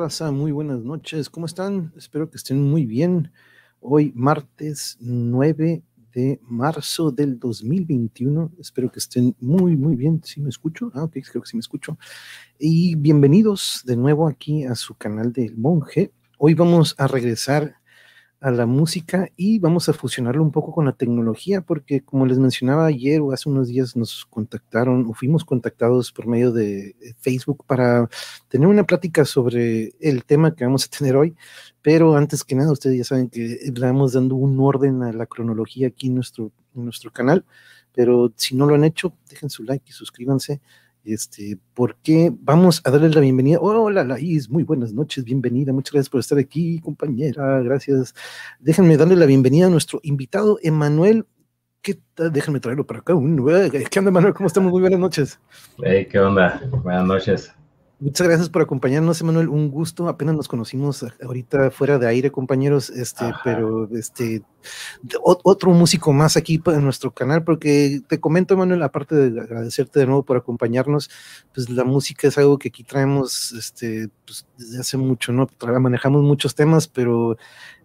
¿Qué hubo, raza? Muy buenas noches. ¿Cómo están? Espero que estén muy bien. Hoy, martes 9 de marzo del 2021. Espero que estén muy, muy bien. ¿Sí me escucho? Ah, ok, creo que sí me escucho. Y bienvenidos de nuevo aquí a su canal del Monje. Hoy vamos a regresar a la música y vamos a fusionarlo un poco con la tecnología, porque como les mencionaba ayer o hace unos días nos contactaron o fuimos contactados por medio de Facebook para tener una plática sobre el tema que vamos a tener hoy. Pero antes que nada, ustedes ya saben que le vamos dando un orden a la cronología aquí en nuestro, en nuestro canal. Pero si no lo han hecho, dejen su like y suscríbanse este, porque vamos a darle la bienvenida. Hola, Laís, muy buenas noches, bienvenida. Muchas gracias por estar aquí, compañera. Gracias. Déjenme darle la bienvenida a nuestro invitado, Emanuel. ¿Qué tal? Déjenme traerlo para acá. ¿Qué onda, Emanuel? ¿Cómo estamos? Muy buenas noches. Hey, ¿qué onda? Buenas noches. Muchas gracias por acompañarnos, Emanuel. Un gusto. Apenas nos conocimos ahorita fuera de aire, compañeros. Este, pero este, otro músico más aquí en nuestro canal, porque te comento, Emanuel, aparte de agradecerte de nuevo por acompañarnos, pues la música es algo que aquí traemos, este, pues, desde hace mucho, ¿no? Manejamos muchos temas, pero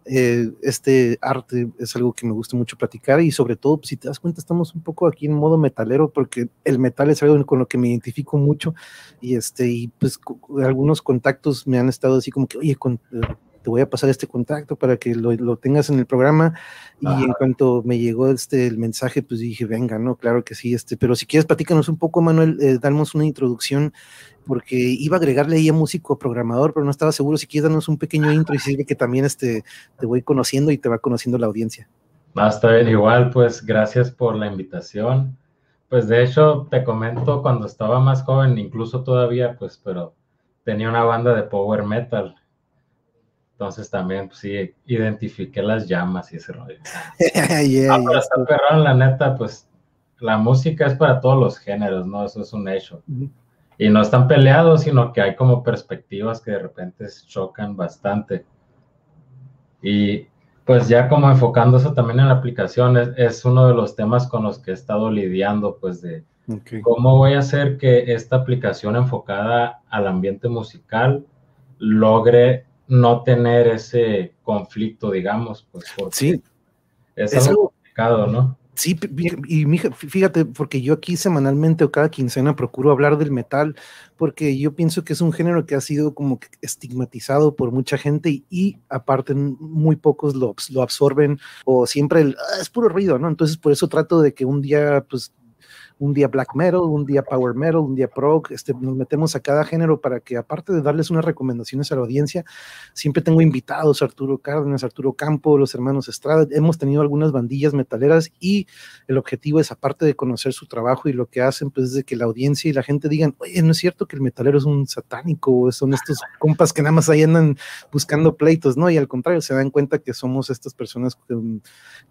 eh, este arte es algo que me gusta mucho platicar y sobre todo, pues, si te das cuenta, estamos un poco aquí en modo metalero porque el metal es algo con lo que me identifico mucho y este, y pues algunos contactos me han estado así como que, oye, con, eh, te voy a pasar este contacto para que lo, tengas en el programa. Y en cuanto me llegó este el mensaje, pues dije, venga, no, claro que sí, este, pero si quieres, platícanos un poco, Manuel, eh, damos una introducción, porque iba a agregarle ahí a músico programador, pero no estaba seguro si quieres darnos un pequeño intro y sirve que también este, te voy conociendo y te va conociendo la audiencia. Hasta bien, igual, pues gracias por la invitación. Pues de hecho, te comento, cuando estaba más joven, incluso todavía, pues, pero tenía una banda de power metal entonces también, pues sí, identifiqué las llamas y ese rollo. yeah, ah, la neta, pues la música es para todos los géneros, ¿no? Eso es un hecho. Y no están peleados, sino que hay como perspectivas que de repente chocan bastante. Y pues ya como enfocando eso también en la aplicación, es, uno de los temas con los que he estado lidiando, pues de cómo voy a hacer que esta aplicación enfocada al ambiente musical logre no tener ese conflicto, digamos, pues sí. es, algo complicado, ¿no? Sí, y fíjate, porque yo aquí semanalmente o cada quincena procuro hablar del metal, porque yo pienso que es un género que ha sido como estigmatizado por mucha gente y, aparte muy pocos lo, lo absorben o siempre el, ah, es puro ruido, ¿no? Entonces por eso trato de que un día pues un día black metal, un día power metal, un día prog, este, nos metemos a cada género para que aparte de darles unas recomendaciones a la audiencia, siempre tengo invitados, Arturo Cárdenas, Arturo Campo, los hermanos Estrada, hemos tenido algunas bandillas metaleras y el objetivo es aparte de conocer su trabajo y lo que hacen, pues es de que la audiencia y la gente digan, oye, no es cierto que el metalero es un satánico, son estos compas que nada más ahí andan buscando pleitos, ¿no? Y al contrario, se dan cuenta que somos estas personas que,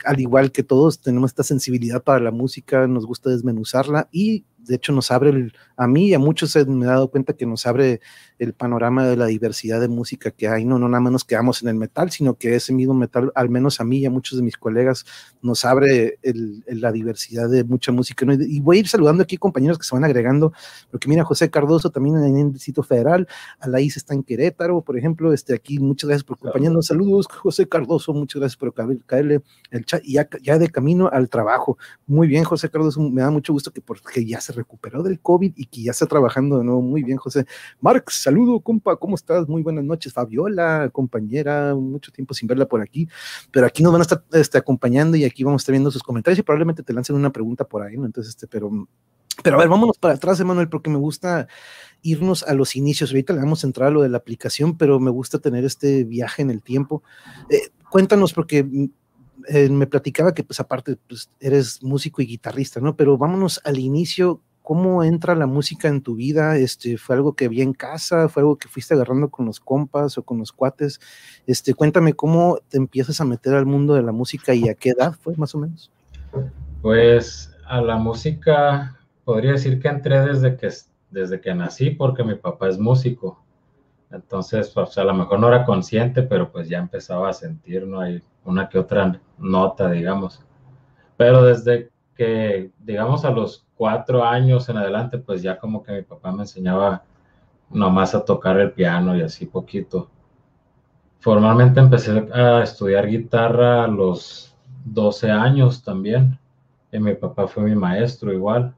al igual que todos, tenemos esta sensibilidad para la música, nos gusta desmenuzar y de hecho nos abre, a mí y a muchos me he dado cuenta que nos abre el panorama de la diversidad de música que hay, no, no nada más nos quedamos en el metal, sino que ese mismo metal, al menos a mí y a muchos de mis colegas, nos abre la diversidad de mucha música. Y voy a ir saludando aquí compañeros que se van agregando, porque mira, José Cardoso también en el Distrito Federal, Alaís está en Querétaro, por ejemplo, este, aquí muchas gracias por acompañarnos, saludos José Cardoso, muchas gracias por caerle el chat y ya, ya de camino al trabajo. Muy bien, José Cardoso, me da mucho gusto que porque ya se recuperó del COVID y que ya está trabajando de nuevo. Muy bien, José. Marx, saludo, compa, ¿cómo estás? Muy buenas noches. Fabiola, compañera, mucho tiempo sin verla por aquí, pero aquí nos van a estar este, acompañando y aquí vamos a estar viendo sus comentarios y probablemente te lancen una pregunta por ahí, ¿no? Entonces, este, pero, pero a ver, vámonos para atrás, Emanuel, porque me gusta irnos a los inicios. Ahorita le vamos a entrar a lo de la aplicación, pero me gusta tener este viaje en el tiempo. Eh, cuéntanos, porque eh, me platicaba que pues aparte pues, eres músico y guitarrista, ¿no? Pero vámonos al inicio, ¿cómo entra la música en tu vida? Este, ¿Fue algo que vi en casa? ¿Fue algo que fuiste agarrando con los compas o con los cuates? Este, cuéntame cómo te empiezas a meter al mundo de la música y a qué edad fue más o menos. Pues a la música podría decir que entré desde que, desde que nací porque mi papá es músico. Entonces, pues, a lo mejor no era consciente, pero pues ya empezaba a sentir, ¿no? Hay una que otra nota, digamos. Pero desde que, digamos, a los cuatro años en adelante, pues ya como que mi papá me enseñaba nomás a tocar el piano y así poquito. Formalmente empecé a estudiar guitarra a los 12 años también. Y mi papá fue mi maestro igual.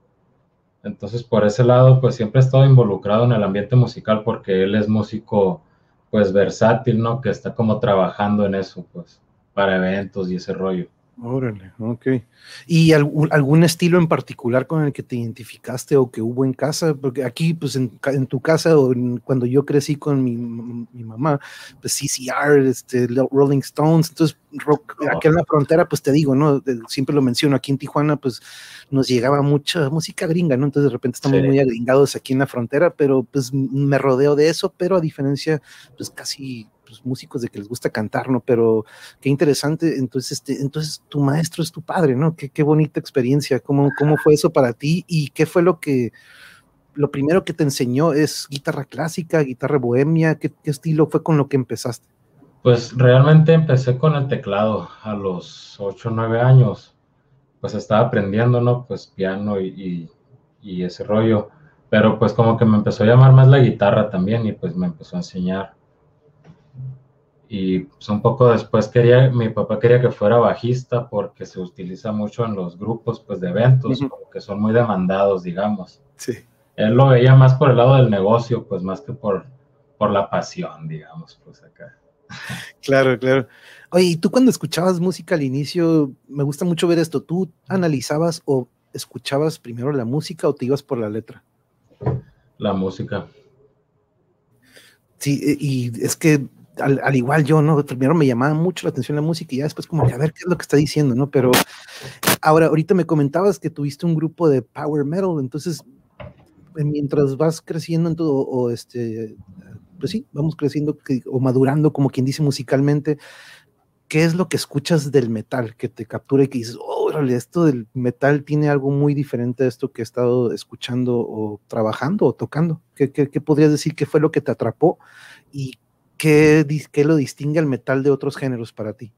Entonces, por ese lado, pues siempre he estado involucrado en el ambiente musical porque él es músico, pues versátil, ¿no? Que está como trabajando en eso, pues, para eventos y ese rollo. Órale, ok. ¿Y algún, estilo en particular con el que te identificaste o que hubo en casa? Porque aquí, pues en, tu casa o cuando yo crecí con mi, mamá, pues CCR, este, Rolling Stones, entonces rock, oh. aquí en la frontera, pues te digo, ¿no? Siempre lo menciono, aquí en Tijuana, pues nos llegaba mucha música gringa, ¿no? Entonces de repente estamos muy agringados aquí en la frontera, pero pues me rodeo de eso, pero a diferencia, pues casi pues, músicos de que les gusta cantar, ¿no? Pero qué interesante, entonces, este, entonces tu maestro es tu padre, ¿no? Qué, qué bonita experiencia, ¿Cómo, ¿cómo fue eso para ti y qué fue lo que, lo primero que te enseñó es guitarra clásica, guitarra bohemia, ¿qué, estilo fue con lo que empezaste? Pues realmente empecé con el teclado a los 8 o 9 años, pues estaba aprendiendo, ¿no? Pues piano y, y ese rollo, pero pues como que me empezó a llamar más la guitarra también y pues me empezó a enseñar y pues un poco después quería, mi papá quería que fuera bajista porque se utiliza mucho en los grupos pues de eventos, que son muy demandados, digamos. Sí. Él lo veía más por el lado del negocio, pues más que por, por la pasión, digamos, pues acá. Claro, claro. Oye, y tú cuando escuchabas música al inicio, me gusta mucho ver esto, ¿tú analizabas o escuchabas primero la música o te ibas por la letra? La música. Sí, y es que al, igual yo, ¿no? Primero me llamaba mucho la atención la música y ya después como que a ver qué es lo que está diciendo, ¿no? Pero ahora, ahorita me comentabas que tuviste un grupo de power metal, entonces mientras vas creciendo en todo, o este, pues sí, vamos creciendo o madurando, como quien dice musicalmente, ¿qué es lo que escuchas del metal que te captura y que dices, órale, esto del metal tiene algo muy diferente a esto que he estado escuchando o trabajando o tocando? ¿Qué, qué, podrías decir que fue lo que te atrapó ¿qué, lo distingue al metal de otros géneros para ti?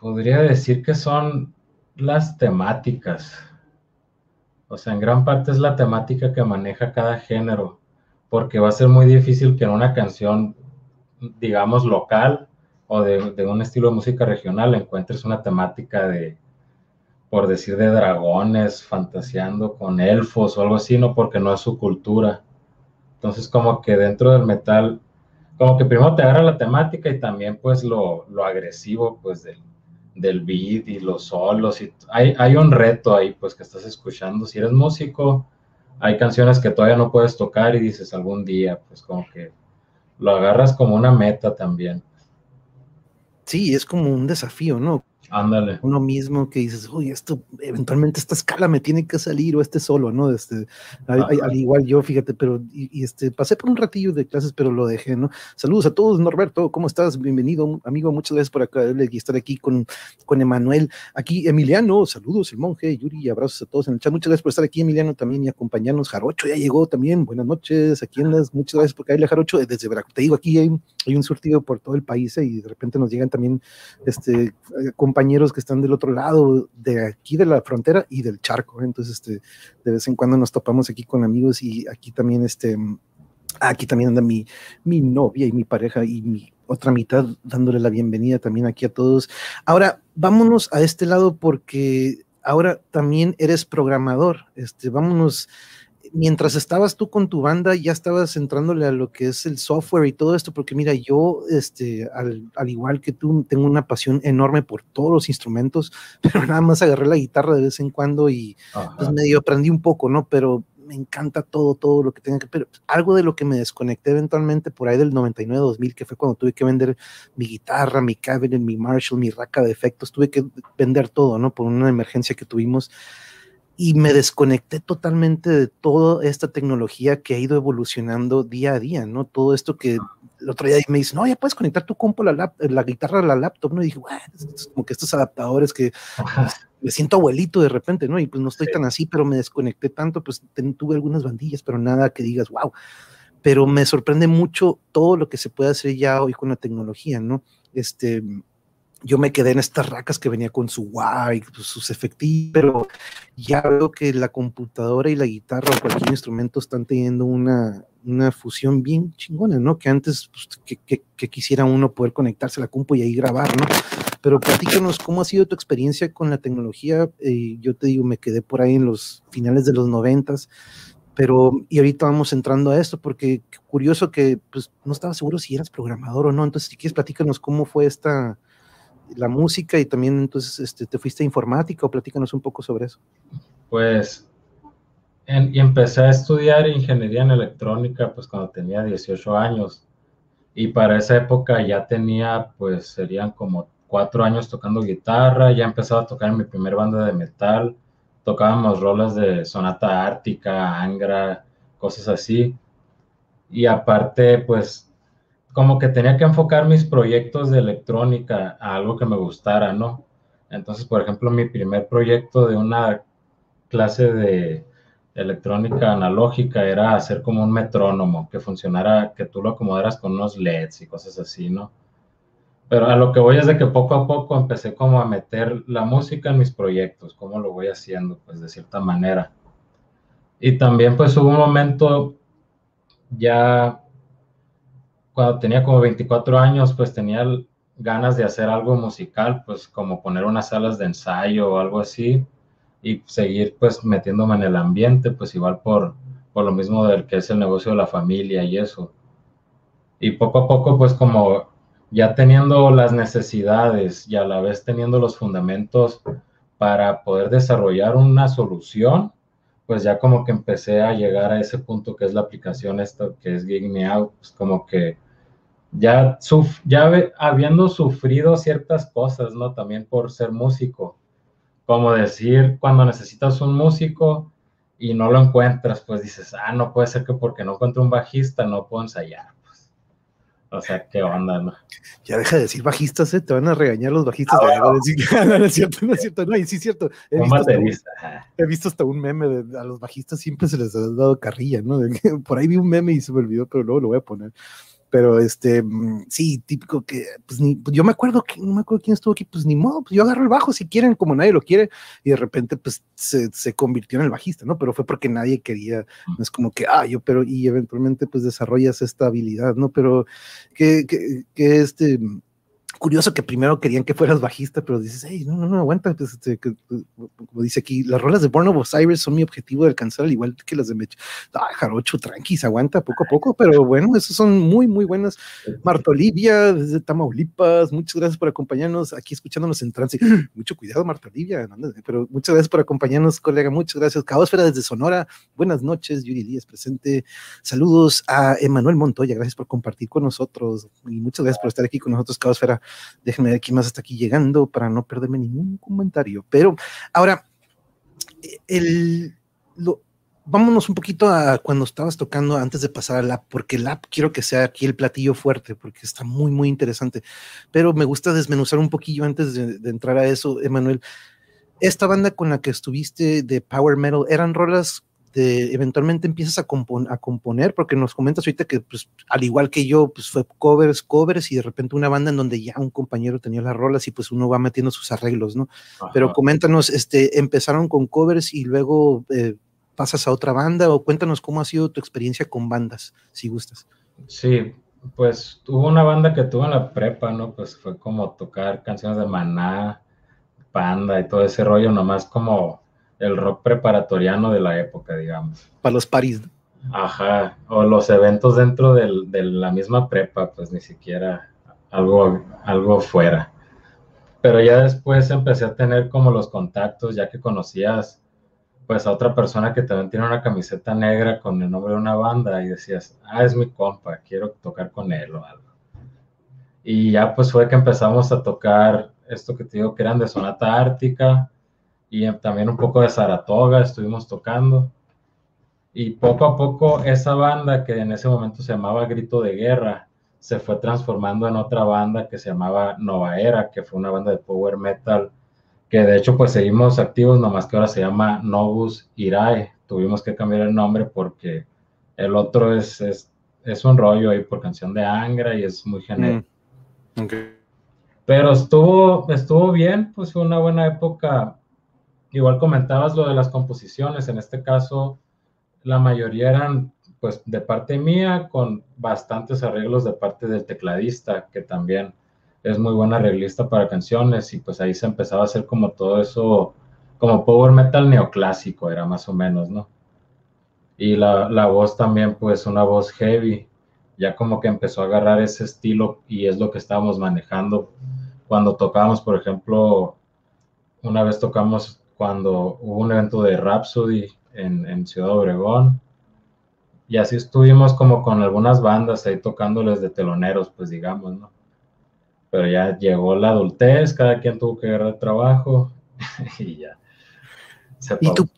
Podría decir que son las temáticas. O sea, en gran parte es la temática que maneja cada género, porque va a ser muy difícil que en una canción, digamos, local o de, de un estilo de música regional encuentres una temática de, por decir, de dragones fantaseando con elfos o algo así, no porque no es su cultura. Entonces, como que dentro del metal como que primero te agarra la temática y también pues lo, agresivo pues del, del, beat y los solos y hay, hay un reto ahí pues que estás escuchando. Si eres músico, hay canciones que todavía no puedes tocar y dices algún día, pues como que lo agarras como una meta también. Sí, es como un desafío, ¿no? Ándale. Uno mismo que dices, uy, esto, eventualmente esta escala me tiene que salir o este solo, ¿no? Este, al, igual yo, fíjate, pero, y, este, pasé por un ratillo de clases, pero lo dejé, ¿no? Saludos a todos, Norberto, ¿cómo estás? Bienvenido, amigo, muchas gracias por acá y estar aquí con, con Emanuel. Aquí, Emiliano, saludos, el monje, Yuri, abrazos a todos en el chat. Muchas gracias por estar aquí, Emiliano, también y acompañarnos. Jarocho ya llegó también, buenas noches, aquí en las, muchas gracias por caerle, Jarocho, desde Veracruz. Te digo, aquí hay, hay un surtido por todo el país ¿eh? y de repente nos llegan también, este, compañeros que están del otro lado de aquí de la frontera y del charco. ¿eh? Entonces, este, de vez en cuando nos topamos aquí con amigos y aquí también, este, aquí también anda mi, mi novia y mi pareja y mi otra mitad dándole la bienvenida también aquí a todos. Ahora, vámonos a este lado porque ahora también eres programador. Este, vámonos mientras estabas tú con tu banda, ya estabas entrándole a lo que es el software y todo esto, porque mira, yo, este, al, igual que tú, tengo una pasión enorme por todos los instrumentos, pero nada más agarré la guitarra de vez en cuando y pues medio aprendí un poco, ¿no? Pero me encanta todo, todo lo que tenga que, pero algo de lo que me desconecté eventualmente por ahí del 99-2000, que fue cuando tuve que vender mi guitarra, mi cabinet, mi Marshall, mi raca de efectos, tuve que vender todo, ¿no? Por una emergencia que tuvimos y me desconecté totalmente de toda esta tecnología que ha ido evolucionando día a día, ¿no? Todo esto que el otro día me dice, no, ya puedes conectar tu compo, la, la guitarra a la laptop, ¿no? Y dije, como que estos adaptadores que pues, me siento abuelito de repente, ¿no? Y pues no estoy tan así, pero me desconecté tanto, pues tuve algunas bandillas, pero nada que digas, wow. Pero me sorprende mucho todo lo que se puede hacer ya hoy con la tecnología, ¿no? Este, yo me quedé en estas racas que venía con su guay, sus efectivos, pero ya veo que la computadora y la guitarra o cualquier instrumento están teniendo una, una fusión bien chingona, ¿no? Que antes pues, que, que, quisiera uno poder conectarse a la compu y ahí grabar, ¿no? Pero platícanos cómo ha sido tu experiencia con la tecnología. Eh, yo te digo, me quedé por ahí en los finales de los noventas, pero y ahorita vamos entrando a esto porque curioso que pues no estaba seguro si eras programador o no. Entonces, si quieres, platícanos cómo fue esta la música y también entonces este, te fuiste a informática o platícanos un poco sobre eso. Pues y empecé a estudiar ingeniería en electrónica pues cuando tenía 18 años y para esa época ya tenía pues serían como cuatro años tocando guitarra, ya empezaba a tocar en mi primer banda de metal, tocábamos rolas de Sonata Ártica, Angra, cosas así. Y aparte, pues como que tenía que enfocar mis proyectos de electrónica a algo que me gustara, ¿no? Entonces, por ejemplo, mi primer proyecto de una clase de electrónica analógica era hacer como un metrónomo que funcionara, que tú lo acomodaras con unos LEDs y cosas así, ¿no? Pero a lo que voy es de que poco a poco empecé como a meter la música en mis proyectos, cómo lo voy haciendo, pues de cierta manera. Y también pues hubo un momento ya cuando tenía como 24 años, pues tenía ganas de hacer algo musical, pues como poner unas salas de ensayo o algo así y seguir pues metiéndome en el ambiente, pues igual por, por lo mismo del que es el negocio de la familia y eso. Y poco a poco pues como ya teniendo las necesidades y a la vez teniendo los fundamentos para poder desarrollar una solución, pues ya como que empecé a llegar a ese punto que es la aplicación esto que es Gig Me Out, pues como que ya, ya habiendo sufrido ciertas cosas, ¿no? También por ser músico, como decir cuando necesitas un músico y no lo encuentras, pues dices, ah, no puede ser que porque no encuentro un bajista no puedo ensayar. Pues. O sea, qué onda, ¿no? Ya deja de decir bajistas, ¿eh? te van a regañar los bajistas. Ah, no. Decir, no, es cierto, no es cierto, no, y sí es cierto. He visto, hasta un, he visto, hasta un, meme de a los bajistas siempre se les ha dado carrilla, ¿no? por ahí vi un meme y se me olvidó, pero luego lo voy a poner pero este, mm, sí, típico que, pues, ni, pues, yo me acuerdo que, no me acuerdo quién estuvo aquí, pues ni modo, pues yo agarro el bajo si quieren, como nadie lo quiere, y de repente, pues se, se convirtió en el bajista, ¿no? Pero fue porque nadie quería, no es como que, ah, yo, pero, y eventualmente, pues desarrollas esta habilidad, ¿no? Pero que, que, que este, curioso que primero querían que fueras bajista, pero dices, hey, no, no, no, aguanta, pues, este, como dice aquí, las rolas de Born of Osiris son mi objetivo de alcanzar, al igual que las de Mech. Ah, Jarocho, tranquis, aguanta poco a poco, pero bueno, esas son muy, muy buenas. Marta Olivia, desde Tamaulipas, muchas gracias por acompañarnos aquí escuchándonos en trance. Mucho cuidado, Marta Olivia, pero muchas gracias por acompañarnos, colega, muchas gracias. Caosfera desde Sonora, buenas noches, Yuri Díaz presente. Saludos a Emanuel Montoya, gracias por compartir con nosotros y muchas gracias por estar aquí con nosotros, Caosfera. Déjenme ver aquí más hasta aquí llegando para no perderme ningún comentario. Pero ahora, el, lo, vámonos un poquito a cuando estabas tocando antes de pasar al app, porque el app quiero que sea aquí el platillo fuerte, porque está muy, muy interesante. Pero me gusta desmenuzar un poquillo antes de, de entrar a eso, Emanuel. Esta banda con la que estuviste de Power Metal, ¿eran rolas eventualmente empiezas a, a, componer, porque nos comentas ahorita que, pues, al igual que yo, pues fue covers, covers, y de repente una banda en donde ya un compañero tenía las rolas y pues uno va metiendo sus arreglos, ¿no? Pero coméntanos, este, empezaron con covers y luego eh, pasas a otra banda, o cuéntanos cómo ha sido tu experiencia con bandas, si gustas. Sí, pues hubo una banda que tuve en la prepa, ¿no? Pues fue como tocar canciones de Maná, Panda y todo ese rollo, nomás como el rock preparatoriano de la época, digamos. Para los paris. Ajá, o los eventos dentro de la misma prepa, pues ni siquiera algo, algo fuera. Pero ya después empecé a tener como los contactos, ya que conocías pues a otra persona que también tiene una camiseta negra con el nombre de una banda y decías, ah, es mi compa, quiero tocar con él o algo. Y ya pues fue que empezamos a tocar esto que te digo que eran de Sonata Ártica, y también un poco de Saratoga estuvimos tocando. Y poco a poco esa banda que en ese momento se llamaba Grito de Guerra se fue transformando en otra banda que se llamaba Nova Era, que fue una banda de power metal, que de hecho pues seguimos activos, nomás que ahora se llama Novus Irae. Tuvimos que cambiar el nombre porque el otro es, es, es un rollo ahí por canción de Angra y es muy genérico. Mm, Pero estuvo, estuvo bien, pues fue una buena época. Igual comentabas lo de las composiciones, en este caso la mayoría eran pues de parte mía con bastantes arreglos de parte del tecladista, que también es muy buen arreglista para canciones y pues ahí se empezaba a hacer como todo eso, como power metal neoclásico era más o menos, ¿no? Y la, la voz también pues una voz heavy, ya como que empezó a agarrar ese estilo y es lo que estábamos manejando cuando tocábamos, por ejemplo, una vez tocamos cuando hubo un evento de Rhapsody en, en Ciudad Obregón, y así estuvimos como con algunas bandas ahí tocándoles de teloneros, pues digamos, ¿no? Pero ya llegó la adultez, cada quien tuvo que agarrar trabajo y ya. ¿Y tu,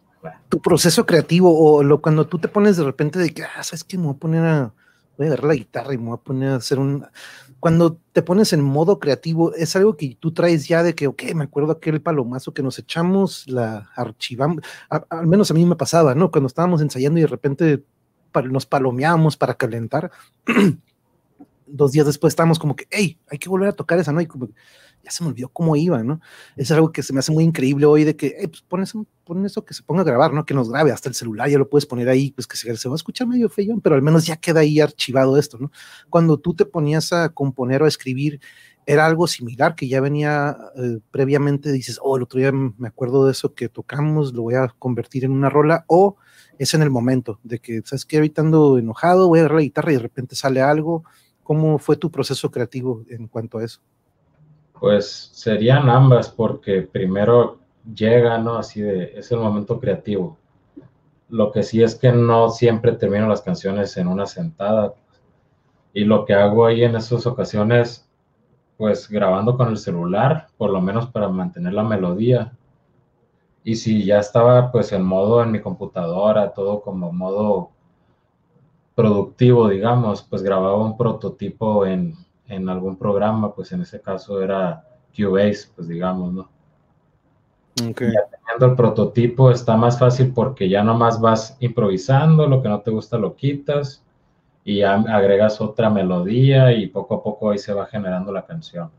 tu, proceso creativo o lo, cuando tú te pones de repente de que, ah, ¿sabes qué? Me voy a poner a, voy a agarrar la guitarra y me voy a poner a hacer un... Cuando te pones en modo creativo, es algo que tú traes ya de que, ok, me acuerdo aquel palomazo que nos echamos, la archivamos, al menos a mí me pasaba, ¿no? Cuando estábamos ensayando y de repente nos palomeábamos para calentar. Dos días después estábamos como que, hey, hay que volver a tocar esa, ¿no? Y como, ya se me olvidó cómo iba, ¿no? Es algo que se me hace muy increíble hoy de que, hey, pues pon eso, eso que se ponga a grabar, ¿no? Que nos grabe hasta el celular, ya lo puedes poner ahí, pues que se, se va a escuchar medio feo, pero al menos ya queda ahí archivado esto, ¿no? Cuando tú te ponías a componer o a escribir, era algo similar que ya venía eh, previamente, dices, oh, el otro día me acuerdo de eso que tocamos, lo voy a convertir en una rola, o es en el momento de que, ¿sabes qué? Ahorita ando enojado, voy a agarrar la guitarra y de repente sale algo. ¿Cómo fue tu proceso creativo en cuanto a eso? Pues serían ambas, porque primero llega, ¿no? Así de, es el momento creativo. Lo que sí es que no siempre termino las canciones en una sentada. Y lo que hago ahí en esas ocasiones, pues grabando con el celular, por lo menos para mantener la melodía, y si ya estaba pues en modo en mi computadora, todo como modo productivo, digamos, pues grababa un prototipo en, en algún programa, pues en ese caso era Cubase, pues digamos, ¿no? Okay. Ya teniendo el prototipo está más fácil porque ya nomás vas improvisando, lo que no te gusta lo quitas y agregas otra melodía y poco a poco ahí se va generando la canción.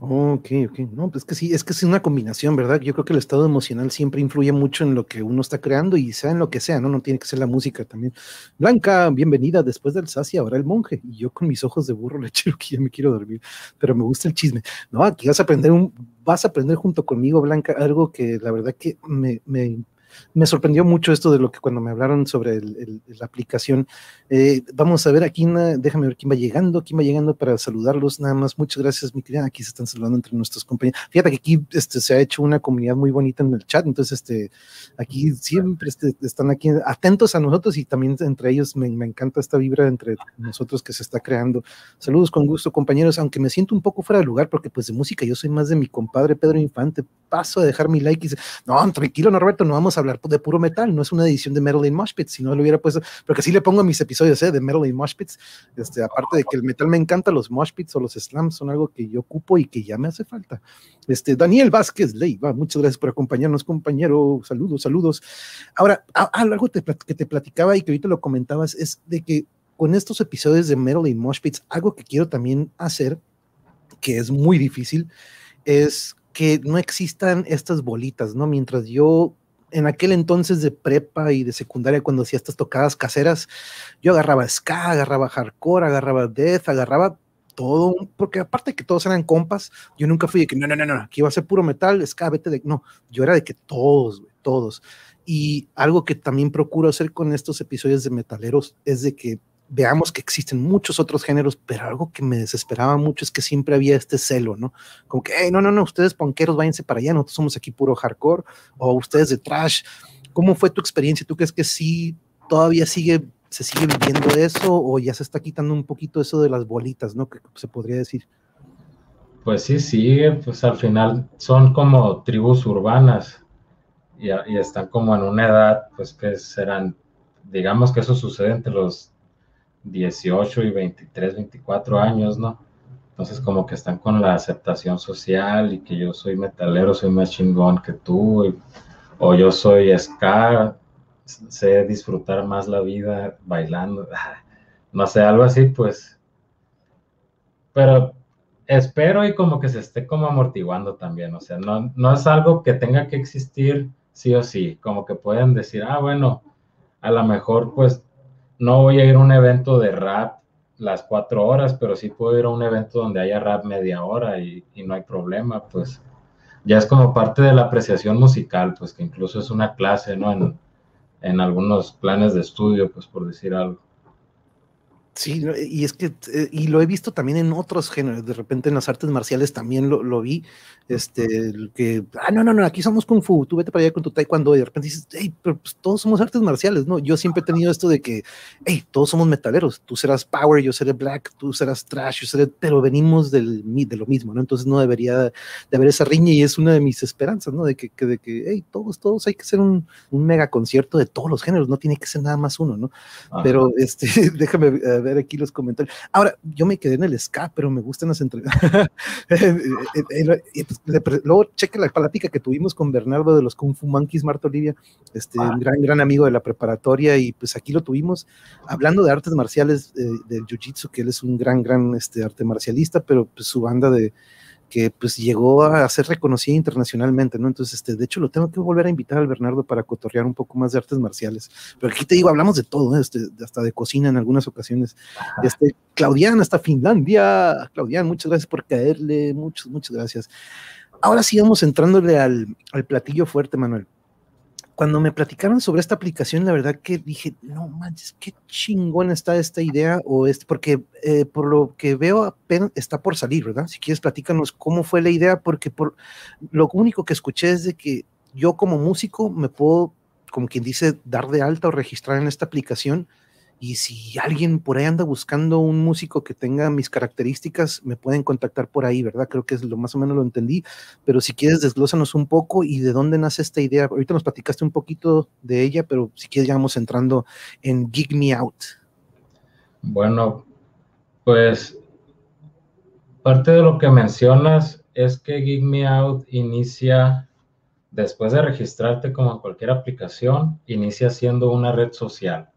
Ok, ok. No, pues que sí, es que es una combinación, ¿verdad? Yo creo que el estado emocional siempre influye mucho en lo que uno está creando y sea en lo que sea, ¿no? No tiene que ser la música también. Blanca, bienvenida después del Sasi, ahora el monje. Y yo con mis ojos de burro lechero que ya me quiero dormir, pero me gusta el chisme. No, aquí vas a aprender un, vas a aprender junto conmigo, Blanca, algo que la verdad que me me sorprendió mucho esto de lo que cuando me hablaron sobre la aplicación. Eh, vamos a ver aquí, déjame ver quién va llegando, quién va llegando para saludarlos. Nada más, muchas gracias, mi querida. Aquí se están saludando entre nuestros compañeros. Fíjate que aquí este, se ha hecho una comunidad muy bonita en el chat, entonces este, aquí siempre este, están aquí atentos a nosotros y también entre ellos me, me encanta esta vibra entre nosotros que se está creando. Saludos con gusto, compañeros, aunque me siento un poco fuera de lugar porque pues de música yo soy más de mi compadre Pedro Infante. Paso a dejar mi like y dice, no, tranquilo, no, Roberto, no vamos hablar de puro metal, no es una edición de Metal in si no lo hubiera puesto, pero que sí le pongo mis episodios ¿eh? de Metal in este, aparte de que el metal me encanta, los Moshpits o los slams son algo que yo ocupo y que ya me hace falta. Este, Daniel Vázquez Leiva, muchas gracias por acompañarnos, compañero, saludos, saludos. Ahora, algo que te platicaba y que ahorita lo comentabas es de que con estos episodios de Metal in algo que quiero también hacer, que es muy difícil, es que no existan estas bolitas, ¿no? Mientras yo en aquel entonces de prepa y de secundaria, cuando hacía estas tocadas caseras, yo agarraba ska, agarraba hardcore, agarraba death, agarraba todo, porque aparte de que todos eran compas, yo nunca fui de que no, no, no, no, aquí iba a ser puro metal, ska, vete de. No, yo era de que todos, todos. Y algo que también procuro hacer con estos episodios de metaleros es de que veamos que existen muchos otros géneros, pero algo que me desesperaba mucho es que siempre había este celo, ¿no? Como que, no, no, no, ustedes ponqueros, váyanse para allá, nosotros somos aquí puro hardcore, o ustedes de trash. ¿Cómo fue tu experiencia? ¿Tú crees que sí todavía sigue, se sigue viviendo eso, o ya se está quitando un poquito eso de las bolitas, ¿no? Que se podría decir. Pues sí, sigue, pues al final son como tribus urbanas y están como en una edad, pues que serán, digamos que eso sucede entre los 18 y 23, 24 años, ¿no? Entonces como que están con la aceptación social y que yo soy metalero, soy más chingón que tú, o yo soy ska, sé disfrutar más la vida bailando, no sé, algo así, pues. Pero espero y como que se esté como amortiguando también, o sea, no, no es algo que tenga que existir sí o sí, como que pueden decir, ah, bueno, a lo mejor pues no voy a ir a un evento de rap las cuatro horas, pero sí puedo ir a un evento donde haya rap media hora y, y no hay problema, pues ya es como parte de la apreciación musical, pues que incluso es una clase, ¿no? En, en algunos planes de estudio, pues por decir algo. Sí, y es que, eh, y lo he visto también en otros géneros, de repente en las artes marciales también lo, lo vi, este, que, ah, no, no, no, aquí somos Kung Fu, tú vete para allá con tu Taekwondo, y de repente dices, hey, pero pues todos somos artes marciales, ¿no? Yo siempre he tenido esto de que, hey, todos somos metaleros, tú serás Power, yo seré Black, tú serás Trash, yo seré, pero venimos del, de lo mismo, ¿no? Entonces no debería de haber esa riña y es una de mis esperanzas, ¿no? De que, que de que hey, todos, todos hay que hacer un, un, mega concierto de todos los géneros, no tiene que ser nada más uno, ¿no? Pero, este, déjame ver aquí los comentarios. Ahora, yo me quedé en el ska, pero me gustan las entrevistas. Pues, luego cheque la plática que tuvimos con Bernardo de los Kung Fu Monkeys, Marta Olivia, este un gran, gran amigo de la preparatoria, y pues aquí lo tuvimos hablando de artes marciales eh, del Jiu-Jitsu, que él es un gran, gran este, arte marcialista, pero pues su banda de, que pues llegó a ser reconocida internacionalmente, ¿no? Entonces, este, de hecho, lo tengo que volver a invitar al Bernardo para cotorrear un poco más de artes marciales. Pero aquí te digo, hablamos de todo, ¿eh? este, hasta de cocina en algunas ocasiones. Este, Claudian, hasta Finlandia. Claudian, muchas gracias por caerle, muchas, muchas gracias. Ahora sí vamos entrándole al, al platillo fuerte, Manuel cuando me platicaron sobre esta aplicación, la verdad que dije, no manches, qué chingón está esta idea, o es porque eh, por lo que veo apenas está por salir, ¿verdad? Si quieres, platícanos cómo fue la idea, porque por lo único que escuché es de que yo como músico me puedo, como quien dice, dar de alta o registrar en esta aplicación y si alguien por ahí anda buscando un músico que tenga mis características, me pueden contactar por ahí, ¿verdad? Creo que es lo más o menos lo entendí. Pero si quieres, desglósanos un poco y de dónde nace esta idea. Ahorita nos platicaste un poquito de ella, pero si quieres, ya vamos entrando en Gig Me Out. Bueno, pues parte de lo que mencionas es que Gig Me Out inicia después de registrarte como cualquier aplicación, inicia siendo una red social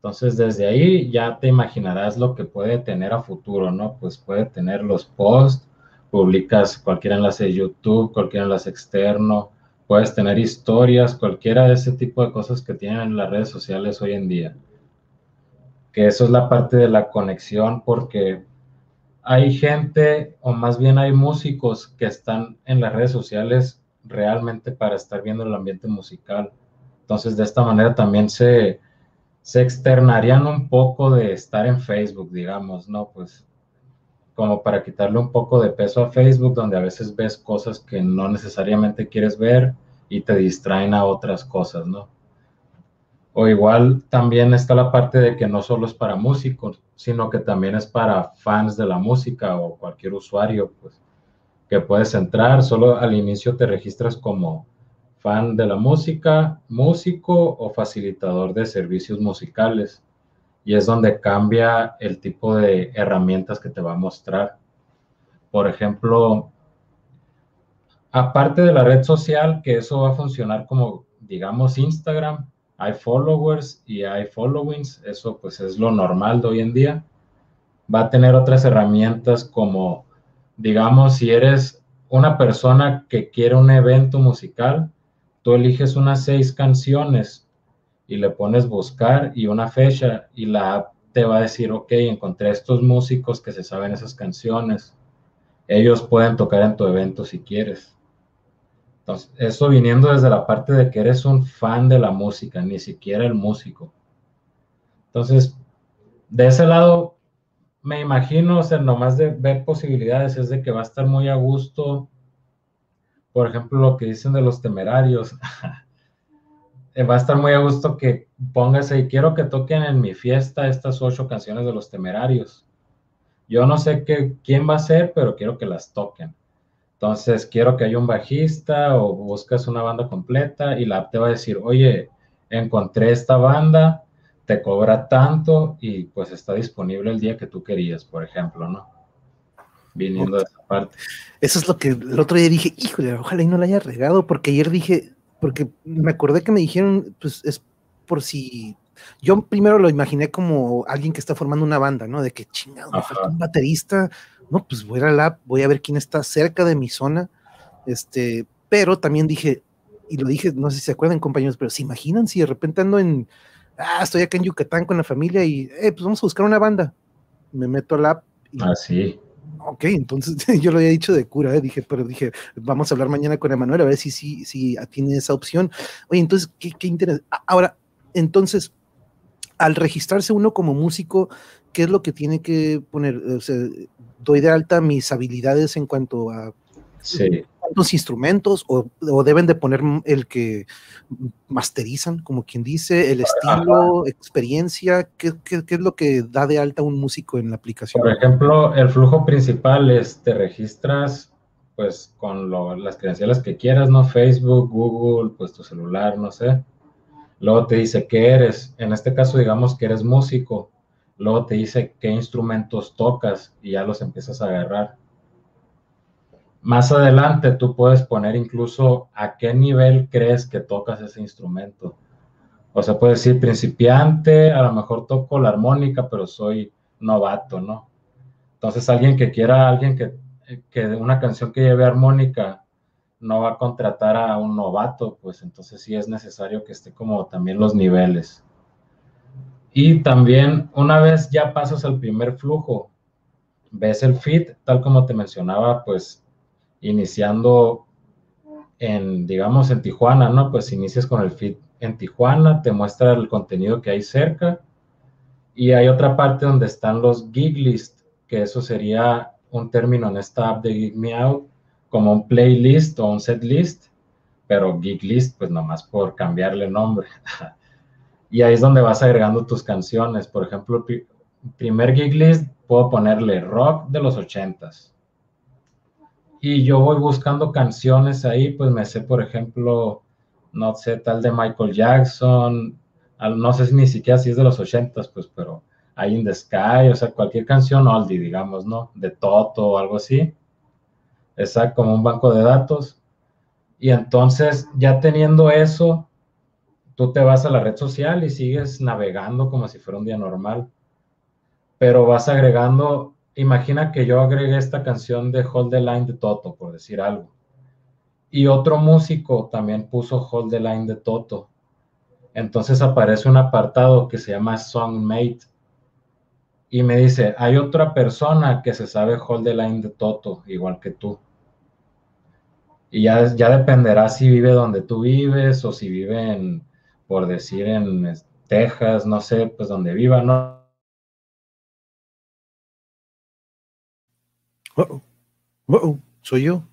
entonces, desde ahí ya te imaginarás lo que puede tener a futuro, ¿no? Pues puede tener los posts, publicas cualquier enlace de YouTube, cualquier enlace externo, puedes tener historias, cualquiera de ese tipo de cosas que tienen las redes sociales hoy en día. Que eso es la parte de la conexión porque hay gente, o más bien hay músicos que están en las redes sociales realmente para estar viendo el ambiente musical. Entonces, de esta manera también se se externarían un poco de estar en Facebook, digamos, ¿no? Pues como para quitarle un poco de peso a Facebook, donde a veces ves cosas que no necesariamente quieres ver y te distraen a otras cosas, ¿no? O igual también está la parte de que no solo es para músicos, sino que también es para fans de la música o cualquier usuario, pues, que puedes entrar, solo al inicio te registras como fan de la música, músico o facilitador de servicios musicales. Y es donde cambia el tipo de herramientas que te va a mostrar. Por ejemplo, aparte de la red social, que eso va a funcionar como, digamos, Instagram, hay followers y hay followings, eso pues es lo normal de hoy en día. Va a tener otras herramientas como, digamos, si eres una persona que quiere un evento musical, tú eliges unas seis canciones y le pones buscar y una fecha y la app te va a decir, ok, encontré estos músicos que se saben esas canciones. Ellos pueden tocar en tu evento si quieres. Entonces, eso viniendo desde la parte de que eres un fan de la música, ni siquiera el músico. Entonces, de ese lado, me imagino, o sea, nomás de ver posibilidades es de que va a estar muy a gusto por ejemplo, lo que dicen de los temerarios, eh, va a estar muy a gusto que pongas ahí, quiero que toquen en mi fiesta estas ocho canciones de los temerarios. Yo no sé qué, quién va a ser, pero quiero que las toquen. Entonces, quiero que haya un bajista o buscas una banda completa y la app te va a decir, oye, encontré esta banda, te cobra tanto y pues está disponible el día que tú querías, por ejemplo, ¿no? Viniendo de esa parte. Eso es lo que el otro día dije, híjole, ojalá y no la haya regado, porque ayer dije, porque me acordé que me dijeron, pues es por si. Yo primero lo imaginé como alguien que está formando una banda, ¿no? De que chingado, me falta un baterista, no, pues voy a la app, voy a ver quién está cerca de mi zona, este, pero también dije, y lo dije, no sé si se acuerdan compañeros, pero se imaginan si de repente ando en, ah, estoy acá en Yucatán con la familia y, eh, pues vamos a buscar una banda, me meto a la app. Y, ah, sí. Ok, entonces yo lo había dicho de cura, ¿eh? dije, pero dije, vamos a hablar mañana con Emanuel a ver si, si, si tiene esa opción. Oye, entonces, qué, qué interés. Ahora, entonces, al registrarse uno como músico, ¿qué es lo que tiene que poner? O sea, doy de alta mis habilidades en cuanto a sí. cuántos instrumentos o, deben de poner el que masterizan, como quien dice, el estilo, experiencia, ¿qué, es lo que da de alta un músico en la aplicación? Por ejemplo, el flujo principal es te registras pues con las credenciales que quieras, ¿no? Facebook, Google, pues tu celular, no sé. Luego te dice qué eres. En este caso, digamos que eres músico luego te dice qué instrumentos tocas y ya los empiezas a agarrar. Más adelante tú puedes poner incluso a qué nivel crees que tocas ese instrumento. O sea, puedes decir principiante, a lo mejor toco la armónica, pero soy novato, ¿no? Entonces alguien que quiera, alguien que, que una canción que lleve armónica no va a contratar a un novato, pues entonces sí es necesario que esté como también los niveles. Y también una vez ya pasas al primer flujo, ves el feed, tal como te mencionaba, pues iniciando en, digamos, en Tijuana, ¿no? Pues inicias con el feed en Tijuana, te muestra el contenido que hay cerca y hay otra parte donde están los gig list, que eso sería un término en esta app de Gig Me Out, como un playlist o un set list, pero gig list, pues nomás por cambiarle nombre. y ahí es donde vas agregando tus canciones. Por ejemplo, primer gig list puedo ponerle rock de los ochentas. Y yo voy buscando canciones ahí, pues me sé, por ejemplo, no sé, tal de Michael Jackson, no sé si ni siquiera si es de los ochentas, pues, pero hay In the Sky, o sea, cualquier canción oldie, digamos, ¿no? De Toto o algo así. Exacto, como un banco de datos. Y entonces, ya teniendo eso, tú te vas a la red social y sigues navegando como si fuera un día normal, pero vas agregando, imagina que yo agregué esta canción de Hold the Line de Toto, por decir algo, y otro músico también puso Hold the Line de Toto. Entonces aparece un apartado que se llama Songmate y me dice, hay otra persona que se sabe Hold the Line de Toto, igual que tú. Y ya, ya dependerá si vive donde tú vives o si vive en, por decir en Texas, no sé, pues donde viva, ¿no? Soy yo.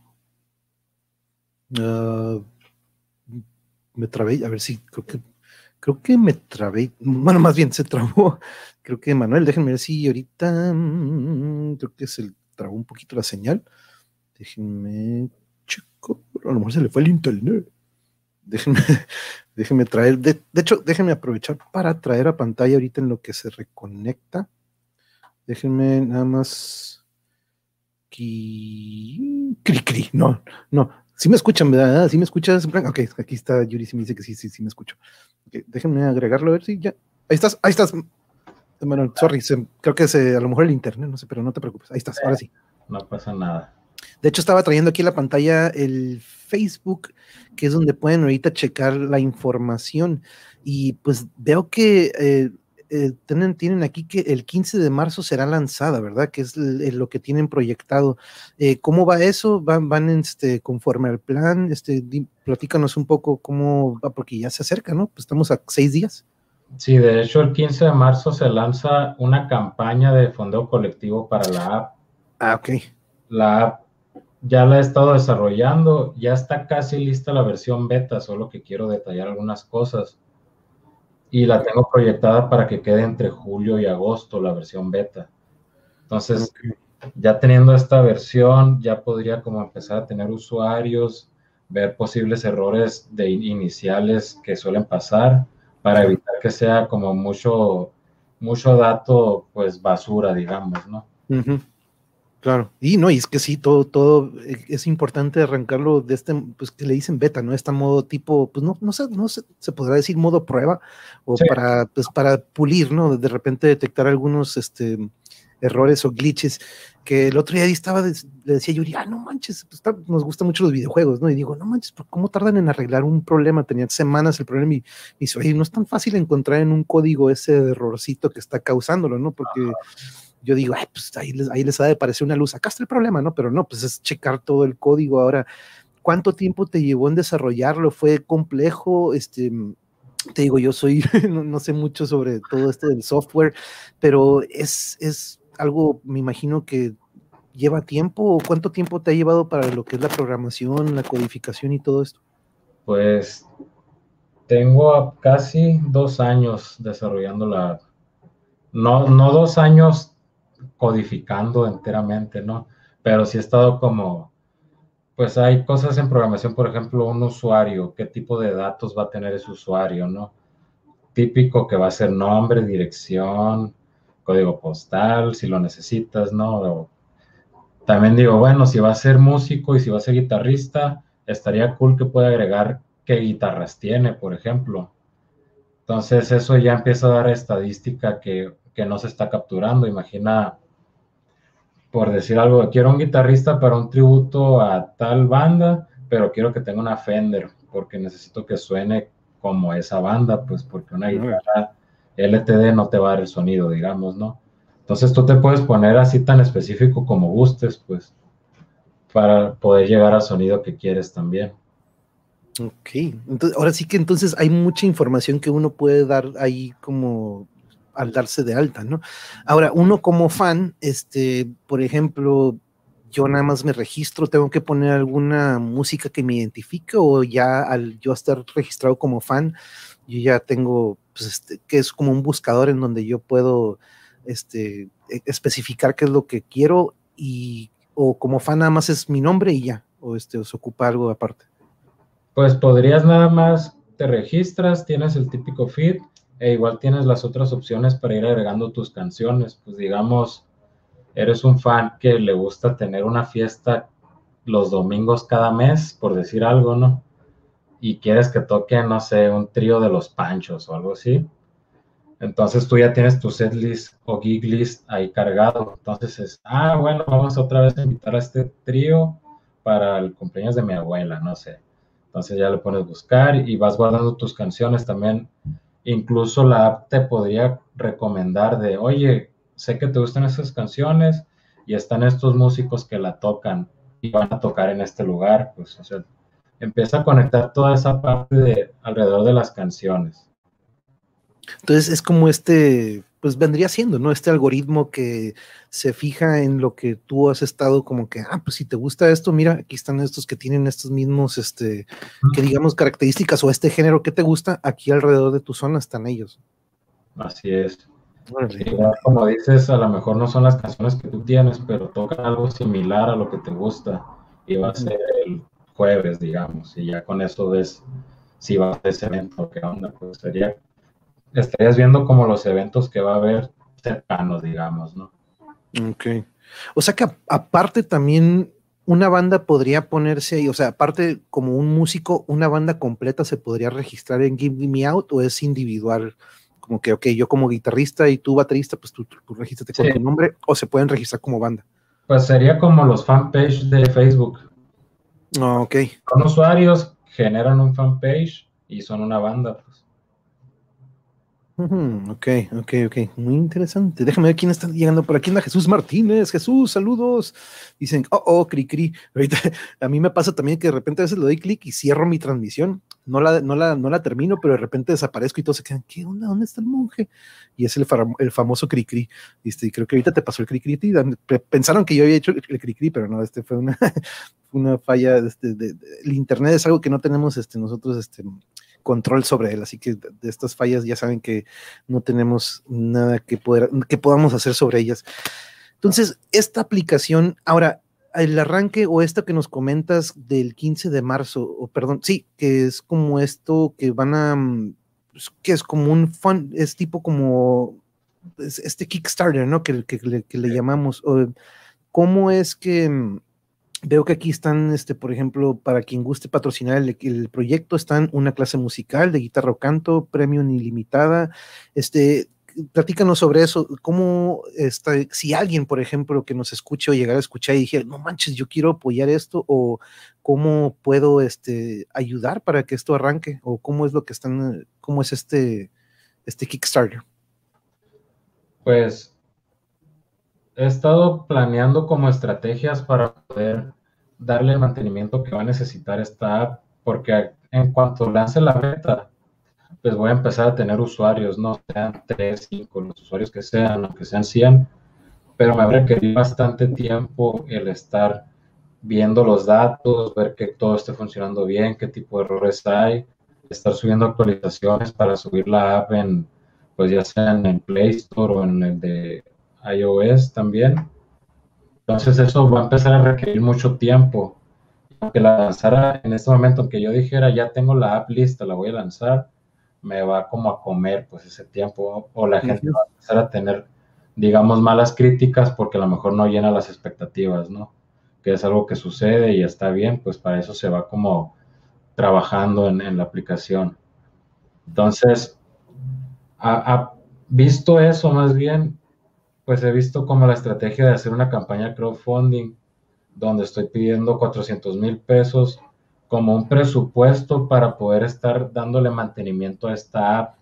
Ah, me trabé, a ver si creo que creo que me trabé, bueno, más bien se trabó. Creo que Manuel, déjenme ver si ahorita mm, creo que se trabó un poquito la señal. Déjenme chico, a lo mejor se le fue el internet. Déjenme, déjenme traer, de, hecho, déjenme aprovechar para traer a pantalla ahorita en lo que se reconecta. Déjenme nada más. Cri, cri, no, no. Si me escuchan, ¿verdad? Si me escuchas, ok, aquí está Yuri, si me dice que sí, sí, sí me escucho. déjenme agregarlo a ver si ya. Ahí estás, ahí estás. Bueno, sorry, creo que es a lo mejor el internet, no sé, pero no te preocupes. Ahí estás, ahora sí. No pasa nada. De hecho, estaba trayendo aquí en la pantalla el Facebook, que es donde pueden ahorita checar la información. Y pues veo que eh, eh, tienen, tienen, aquí que el 15 de marzo será lanzada, ¿verdad? Que es lo que tienen proyectado. Eh, ¿Cómo va eso? ¿Van, van este, conforme al plan? Este, platícanos un poco cómo va, porque ya se acerca, ¿no? Pues estamos a seis días. Sí, de hecho, el 15 de marzo se lanza una campaña de fondeo colectivo para la app. Ah, ok. La app ya la he estado desarrollando, ya está casi lista la versión beta, solo que quiero detallar algunas cosas. Y la tengo proyectada para que quede entre julio y agosto la versión beta. Entonces, ya teniendo esta versión, ya podría como empezar a tener usuarios, ver posibles errores de iniciales que suelen pasar para evitar que sea como mucho, mucho dato, pues basura, digamos, ¿no? Claro, y no, y es que sí, todo, todo eh, es importante arrancarlo de este, pues que le dicen beta, ¿no? Este modo tipo, pues no, no sé, no sé, se podrá decir modo prueba, o para, pues para pulir, ¿no? De repente detectar algunos, este, errores o glitches, que el otro día estaba, le decía Yuri, ah, no manches, pues, nos gustan mucho los videojuegos, ¿no? Y digo, no manches, ¿cómo tardan en arreglar un problema? Tenían semanas el problema y, oye, no es tan fácil encontrar en un código ese errorcito que está causándolo, ¿no? Porque yo digo, Ay, pues ahí les, ahí les ha de parecer una luz, acá está el problema, ¿no? Pero no, pues es checar todo el código ahora. ¿Cuánto tiempo te llevó en desarrollarlo? ¿Fue complejo? Este, te digo, yo soy, no, sé mucho sobre todo esto del software, pero es, es algo, me imagino que lleva tiempo. ¿Cuánto tiempo te ha llevado para lo que es la programación, la codificación y todo esto? Pues tengo casi dos años desarrollando la, no, no dos años codificando enteramente, ¿no? Pero sí he estado como, pues hay cosas en programación, por ejemplo, un usuario, qué tipo de datos va a tener ese usuario, ¿no? Típico que va a ser nombre, dirección, código postal, si lo necesitas, ¿no? también digo, bueno, si va a ser músico y si va a ser guitarrista, estaría cool que pueda agregar qué guitarras tiene, por ejemplo. Entonces eso ya empieza a dar estadística que que no se está capturando. Imagina, por decir algo, quiero un guitarrista para un tributo a tal banda, pero quiero que tenga una Fender, porque necesito que suene como esa banda, pues porque una guitarra LTD no te va a dar el sonido, digamos, ¿no? Entonces tú te puedes poner así tan específico como gustes, pues, para poder llegar al sonido que quieres también. Ok, entonces, ahora sí que entonces hay mucha información que uno puede dar ahí como al darse de alta, ¿no? Ahora, uno como fan, este, por ejemplo, yo nada más me registro, tengo que poner alguna música que me identifique o ya al yo estar registrado como fan, yo ya tengo, pues, este, que es como un buscador en donde yo puedo, este, e, especificar qué es lo que quiero y, o como fan nada más es mi nombre y ya, o este, os ocupa algo aparte. Pues podrías nada más, te registras, tienes el típico feed, e igual tienes las otras opciones para ir agregando tus canciones. Pues digamos, eres un fan que le gusta tener una fiesta los domingos cada mes, por decir algo, ¿no? Y quieres que toque, no sé, un trío de los panchos o algo así. Entonces tú ya tienes tu setlist o gig list ahí cargado. Entonces es, ah, bueno, vamos otra vez a invitar a este trío para el cumpleaños de mi abuela, no sé. Entonces ya le pones buscar y vas guardando tus canciones también Incluso la app te podría recomendar de, oye, sé que te gustan esas canciones y están estos músicos que la tocan y van a tocar en este lugar. Pues, o sea, empieza a conectar toda esa parte de alrededor de las canciones. Entonces es como este, pues vendría siendo, ¿no? Este algoritmo que se fija en lo que tú has estado como que, ah, pues si te gusta esto, mira, aquí están estos que tienen estos mismos, este, que digamos características o este género que te gusta, aquí alrededor de tu zona están ellos. Así es. como dices, a lo mejor no son las canciones que tú tienes, pero tocan algo similar a lo que te gusta y va a ser el jueves, digamos, y ya con eso ves si va a ser ese evento, qué onda, pues sería estarías viendo como los eventos que va a haber cercanos, digamos, ¿no? Ok. O sea que aparte también una banda podría ponerse ahí, o sea, aparte como un músico, una banda completa se podría registrar en Give Me Out o es individual, como que, ok, yo como guitarrista y tú baterista, pues tú, tú, con tu nombre o se pueden registrar como banda. Pues sería como los fanpage de Facebook. Oh, ok. Son usuarios, generan un fanpage y son una banda. Ok, ok, ok. Muy interesante. Déjame ver quién está llegando por aquí. Anda Jesús Martínez. Jesús, saludos. Dicen, oh, oh, cri, cri. Ahorita a mí me pasa también que de repente a veces le doy clic y cierro mi transmisión. No la, no, la, no la termino, pero de repente desaparezco y todos se quedan, ¿qué onda? ¿Dónde está el monje? Y es el, famoso cri, cri. Y creo que ahorita te pasó el cri, cri. Pensaron que yo había hecho el, cri, cri, pero no, este fue una, una falla. Este, de, el internet es algo que no tenemos este, nosotros este, control sobre él. Así que de estas fallas ya saben que no tenemos nada que, poder, que podamos hacer sobre ellas. Entonces, esta aplicación, ahora, el arranque o esto que nos comentas del 15 de marzo, o perdón, sí, que es como esto que van a, mm, pues, que es como un fun, es tipo como este Kickstarter, ¿no? Que, que, que le llamamos. ¿Cómo es que mm, Veo que aquí están, este, por ejemplo, para quien guste patrocinar el, proyecto, están una clase musical de guitarra o canto, premium ilimitada. Este, platícanos sobre eso. ¿Cómo está, si alguien, por ejemplo, que nos escuche o llegara a escuchar y dijera, no manches, yo quiero apoyar esto, o cómo puedo este, ayudar para que esto arranque, o cómo es lo que están, cómo es este, este Kickstarter? Pues he estado planeando como estrategias para poder darle el mantenimiento que va a necesitar esta app, porque en cuanto lance la beta, pues voy a empezar a tener usuarios, no sean 3, 5, los usuarios que sean, aunque sean 100, pero me habrá querido bastante tiempo el estar viendo los datos, ver que todo esté funcionando bien, qué tipo de errores hay, estar subiendo actualizaciones para subir la app en, pues ya sea en el Play Store o en el de iOS también. Entonces eso va a empezar a requerir mucho tiempo. Aunque la lanzara en este momento, aunque yo dijera ya tengo la app lista, la voy a lanzar, me va como a comer pues ese tiempo o la gente va a empezar a tener, digamos, malas críticas porque a lo mejor no llena las expectativas, ¿no? Que es algo que sucede y está bien, pues para eso se va como trabajando en, la aplicación. Entonces, ha, visto eso más bien, pues he visto como la estrategia de hacer una campaña crowdfunding donde estoy pidiendo 400 mil pesos como un presupuesto para poder estar dándole mantenimiento a esta app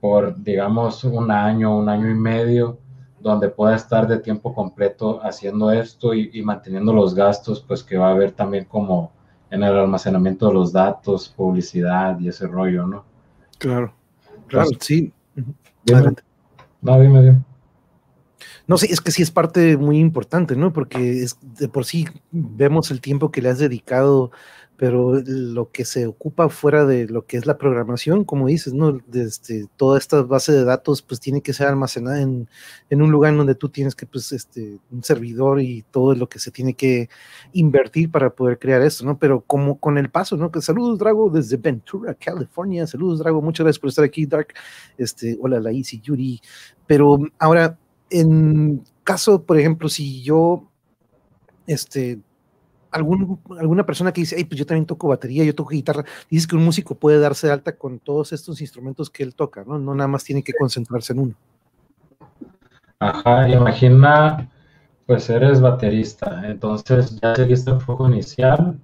por, digamos, un año, un año y medio, donde pueda estar de tiempo completo haciendo esto y, manteniendo los gastos, pues que va a haber también como en el almacenamiento de los datos, publicidad y ese rollo, ¿no? Claro, claro, sí. No, dime, dime. No sé, es que sí es parte muy importante, ¿no? Porque es, de por sí vemos el tiempo que le has dedicado, pero lo que se ocupa fuera de lo que es la programación, como dices, ¿no? Desde, toda esta base de datos, pues tiene que ser almacenada en, en, un lugar en donde tú tienes que, pues, este, un servidor y todo lo que se tiene que invertir para poder crear esto, ¿no? Pero como con el paso, ¿no? Que saludos, Drago, desde Ventura, California. Saludos, Drago, muchas gracias por estar aquí, Dark. Este, hola, la Easy Yuri. Pero ahora, en caso, por ejemplo, si yo, este, algún, alguna persona que dice, hey, pues yo también toco batería, yo toco guitarra, dices que un músico puede darse alta con todos estos instrumentos que él toca, ¿no? No nada más tiene que concentrarse en uno. Ajá, imagina, pues eres baterista, entonces ya seguiste el foco inicial,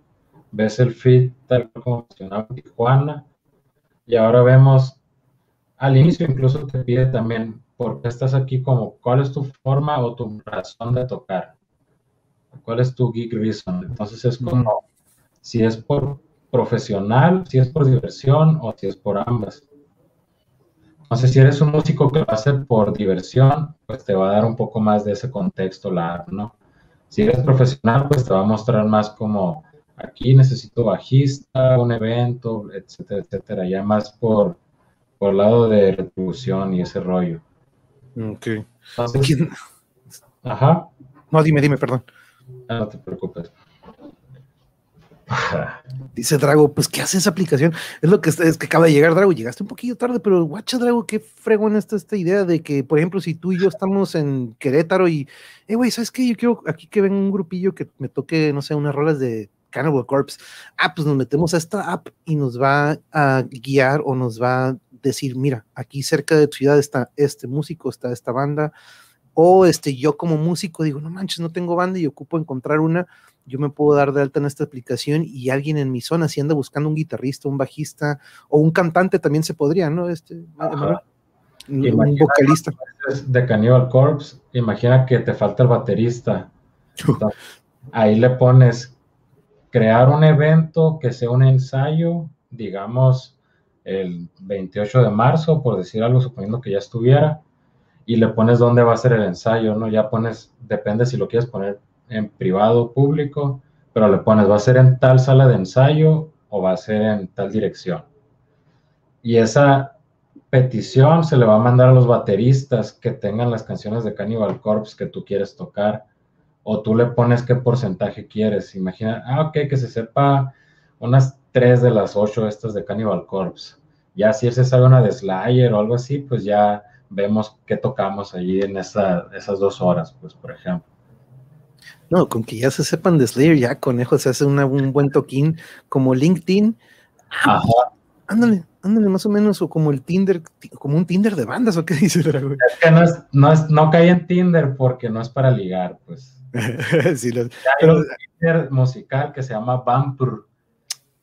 ves el fit tal como funcionaba Tijuana, y ahora vemos, al inicio incluso te pide también por qué estás aquí, como cuál es tu forma o tu razón de tocar, cuál es tu geek reason. Entonces es como si es por profesional, si es por diversión o si es por ambas. Entonces, si eres un músico que lo hace por diversión, pues te va a dar un poco más de ese contexto la ¿no? Si eres profesional, pues te va a mostrar más como aquí necesito bajista, un evento, etcétera, etcétera, ya más por, por el lado de retribución y ese rollo. Ok. ajá. No, dime, dime, perdón. Ah, no te preocupes. Dice Drago, pues ¿qué hace esa aplicación? Es lo que es que acaba de llegar, Drago. Llegaste un poquito tarde, pero guacha, Drago, qué fregón está esta idea de que, por ejemplo, si tú y yo estamos en Querétaro y, eh, güey, ¿sabes qué? Yo quiero aquí que venga un grupillo que me toque, no sé, unas rolas de Cannibal Corpse. Ah, pues nos metemos a esta app y nos va a guiar o nos va a decir, mira, aquí cerca de tu ciudad está este músico, está esta banda, o este, yo como músico digo, no manches, no tengo banda y ocupo encontrar una, yo me puedo dar de alta en esta aplicación y alguien en mi zona, si anda buscando un guitarrista, un bajista o un cantante también se podría, ¿no? Este, un vocalista. De Cannibal Corpse, imagina que te falta el baterista. ahí le pones crear un evento que sea un ensayo, digamos, el 28 de marzo, por decir algo, suponiendo que ya estuviera, y le pones dónde va a ser el ensayo, ¿no? Ya pones, depende si lo quieres poner en privado o público, pero le pones, va a ser en tal sala de ensayo o va a ser en tal dirección. Y esa petición se le va a mandar a los bateristas que tengan las canciones de Cannibal Corpse que tú quieres tocar, o tú le pones qué porcentaje quieres. Imagina, ah, ok, que se sepa unas tres de las ocho estas de Cannibal Corpse. Ya si él se sabe una de Slayer o algo así, pues ya vemos qué tocamos allí en esa, esas dos horas, pues, por ejemplo. No, con que ya se sepan de Slayer, ya conejo se hace un buen toquín como LinkedIn. Ándale, ándale, más o menos, o como el Tinder, como un Tinder de bandas, ¿o qué dice Es que no, es, no, es, no cae en Tinder porque no es para ligar, pues. sí, lo, pero, un Tinder musical que se llama Vampur.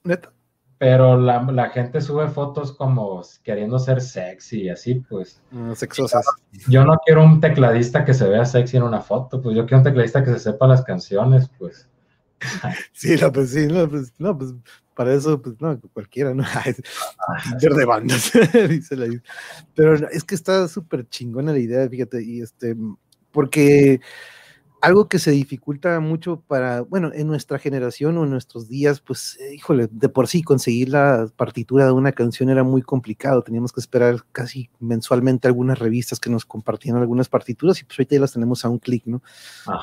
¿Neta? Pero la, la, gente sube fotos como queriendo ser sexy y así, pues. Ah, sexosas. Yo no quiero un tecladista que se vea sexy en una foto, pues yo quiero un tecladista que se sepa las canciones, pues. Sí, no, pues sí, no, pues, no, pues para eso, pues no, cualquiera, ¿no? Tinder de bandas, dice la Pero es que está súper chingona la idea, fíjate, y este, porque algo que se dificulta mucho para, bueno, en nuestra generación o en nuestros días, pues, eh, híjole, de por sí conseguir la partitura de una canción era muy complicado. Teníamos que esperar casi mensualmente algunas revistas que nos compartían algunas partituras y pues ahorita ya las tenemos a un clic, ¿no?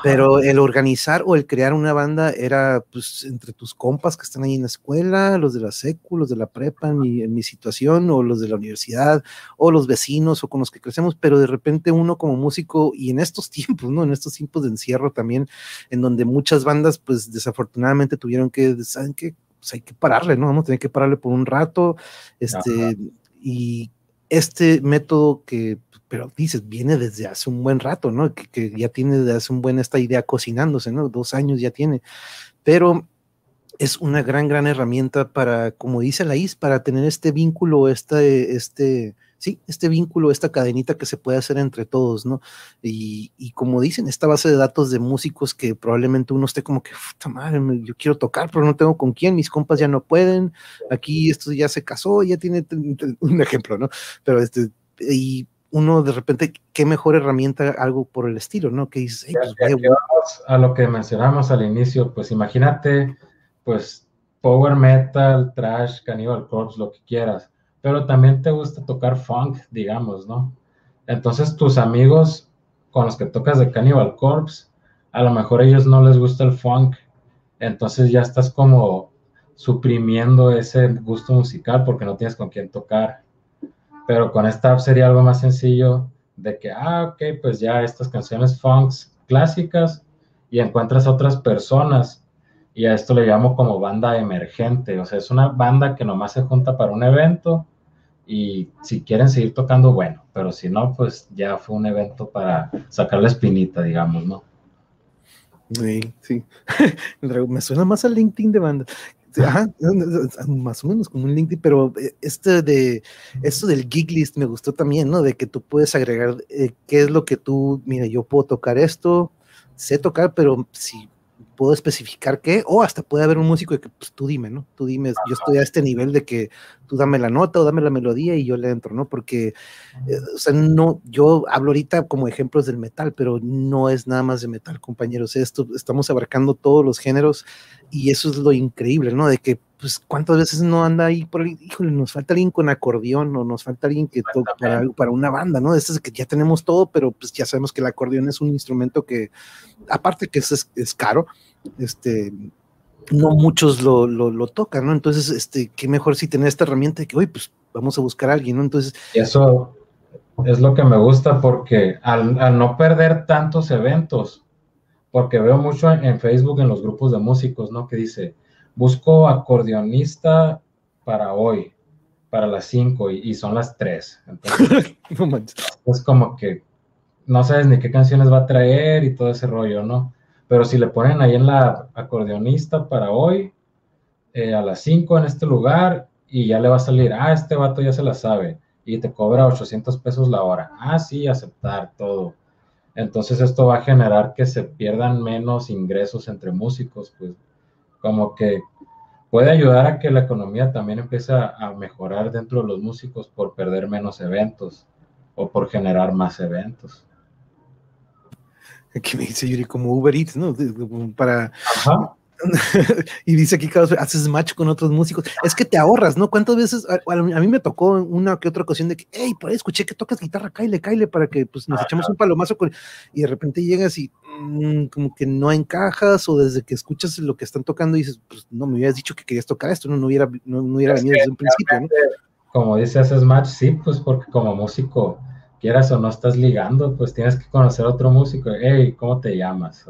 Pero el organizar o el crear una banda era, pues, entre tus compas que están ahí en la escuela, los de la secu, los de la prepa en mi, en mi situación, o los de la universidad, o los vecinos o con los que crecemos, pero de repente uno como músico y en estos tiempos, ¿no? En estos tiempos de también, en donde muchas bandas, pues desafortunadamente tuvieron que, ¿saben qué? Pues hay que pararle, ¿no? Vamos a tener que pararle por un rato, este, y este método que, pero dices, viene desde hace un buen rato, ¿no? Que, que, ya tiene desde hace un buen esta idea cocinándose, ¿no? Dos años ya tiene, pero es una gran, gran herramienta para, como dice la IS, para tener este vínculo, este, este, sí, este vínculo, esta cadenita que se puede hacer entre todos, ¿no? Y, como dicen, esta base de datos de músicos que probablemente uno esté como que, puta madre, yo quiero tocar, pero no tengo con quién, mis compas ya no pueden, aquí esto ya se casó, ya tiene un ejemplo, ¿no? Pero este, y uno de repente, qué mejor herramienta, algo por el estilo, ¿no? Que dices, pues, a lo que mencionamos al inicio, pues imagínate, pues power metal, trash, cannibal corpse, lo que quieras pero también te gusta tocar funk, digamos, ¿no? Entonces tus amigos con los que tocas de Cannibal Corpse, a lo mejor a ellos no les gusta el funk, entonces ya estás como suprimiendo ese gusto musical porque no tienes con quién tocar. Pero con esta app sería algo más sencillo de que, ah, ok, pues ya estas canciones funks clásicas y encuentras otras personas y a esto le llamo como banda emergente, o sea, es una banda que nomás se junta para un evento y si quieren seguir tocando, bueno, pero si no, pues ya fue un evento para sacar la espinita, digamos, ¿no? Sí, sí. Me suena más al LinkedIn de banda. Ajá, más o menos como un LinkedIn, pero eh, este de esto del gig list me gustó también, ¿no? De que tú puedes agregar eh, qué es lo que tú, mira, yo puedo tocar esto, sé tocar, pero si puedo especificar qué, o hasta puede haber un músico que, pues tú dime, ¿no? Tú dime, yo estoy a este nivel de que tú dame la nota o dame la melodía y yo le entro, ¿no? Porque, eh, o sea, no, yo hablo ahorita como ejemplos del metal, pero no es nada más de metal, compañeros. Esto, estamos abarcando todos los géneros y eso es lo increíble, ¿no? De que, pues, ¿cuántas veces no anda ahí por ahí? Híjole, nos falta alguien con acordeón o nos falta alguien que toque para, para, una banda, ¿no? Este es que ya tenemos todo, pero pues ya sabemos que el acordeón es un instrumento que, aparte que es, es caro, este, no muchos lo, lo, tocan, ¿no? Entonces, este, qué mejor si tener esta herramienta de que, oye, pues vamos a buscar a alguien, ¿no? Entonces. eso es lo que me gusta porque al, no perder tantos eventos, porque veo mucho en, Facebook en los grupos de músicos, ¿no? Que dice, busco acordeonista para hoy, para las 5 y, son las 3. Entonces, es como que no sabes ni qué canciones va a traer y todo ese rollo, ¿no? Pero si le ponen ahí en la acordeonista para hoy, eh, a las 5 en este lugar, y ya le va a salir, ah, este vato ya se la sabe, y te cobra 800 pesos la hora. Ah, sí, aceptar todo. Entonces esto va a generar que se pierdan menos ingresos entre músicos, pues como que puede ayudar a que la economía también empiece a mejorar dentro de los músicos por perder menos eventos o por generar más eventos que me dice Yuri, como Uber Eats, ¿no? Para... y dice aquí, cada haces match con otros músicos. Es que te ahorras, ¿no? ¿Cuántas veces? A, mí me tocó una que otra ocasión de que, hey, por ahí escuché que tocas guitarra, caile, caile, para que pues nos echamos un palomazo con... Y de repente llegas y mm, como que no encajas o desde que escuchas lo que están tocando dices, pues no, me hubieras dicho que querías tocar esto, no, no hubiera, no, hubiera venido desde un principio, ¿no? Como dice, haces match, sí, pues porque como músico quieras o no estás ligando, pues tienes que conocer a otro músico. Hey, ¿cómo te llamas?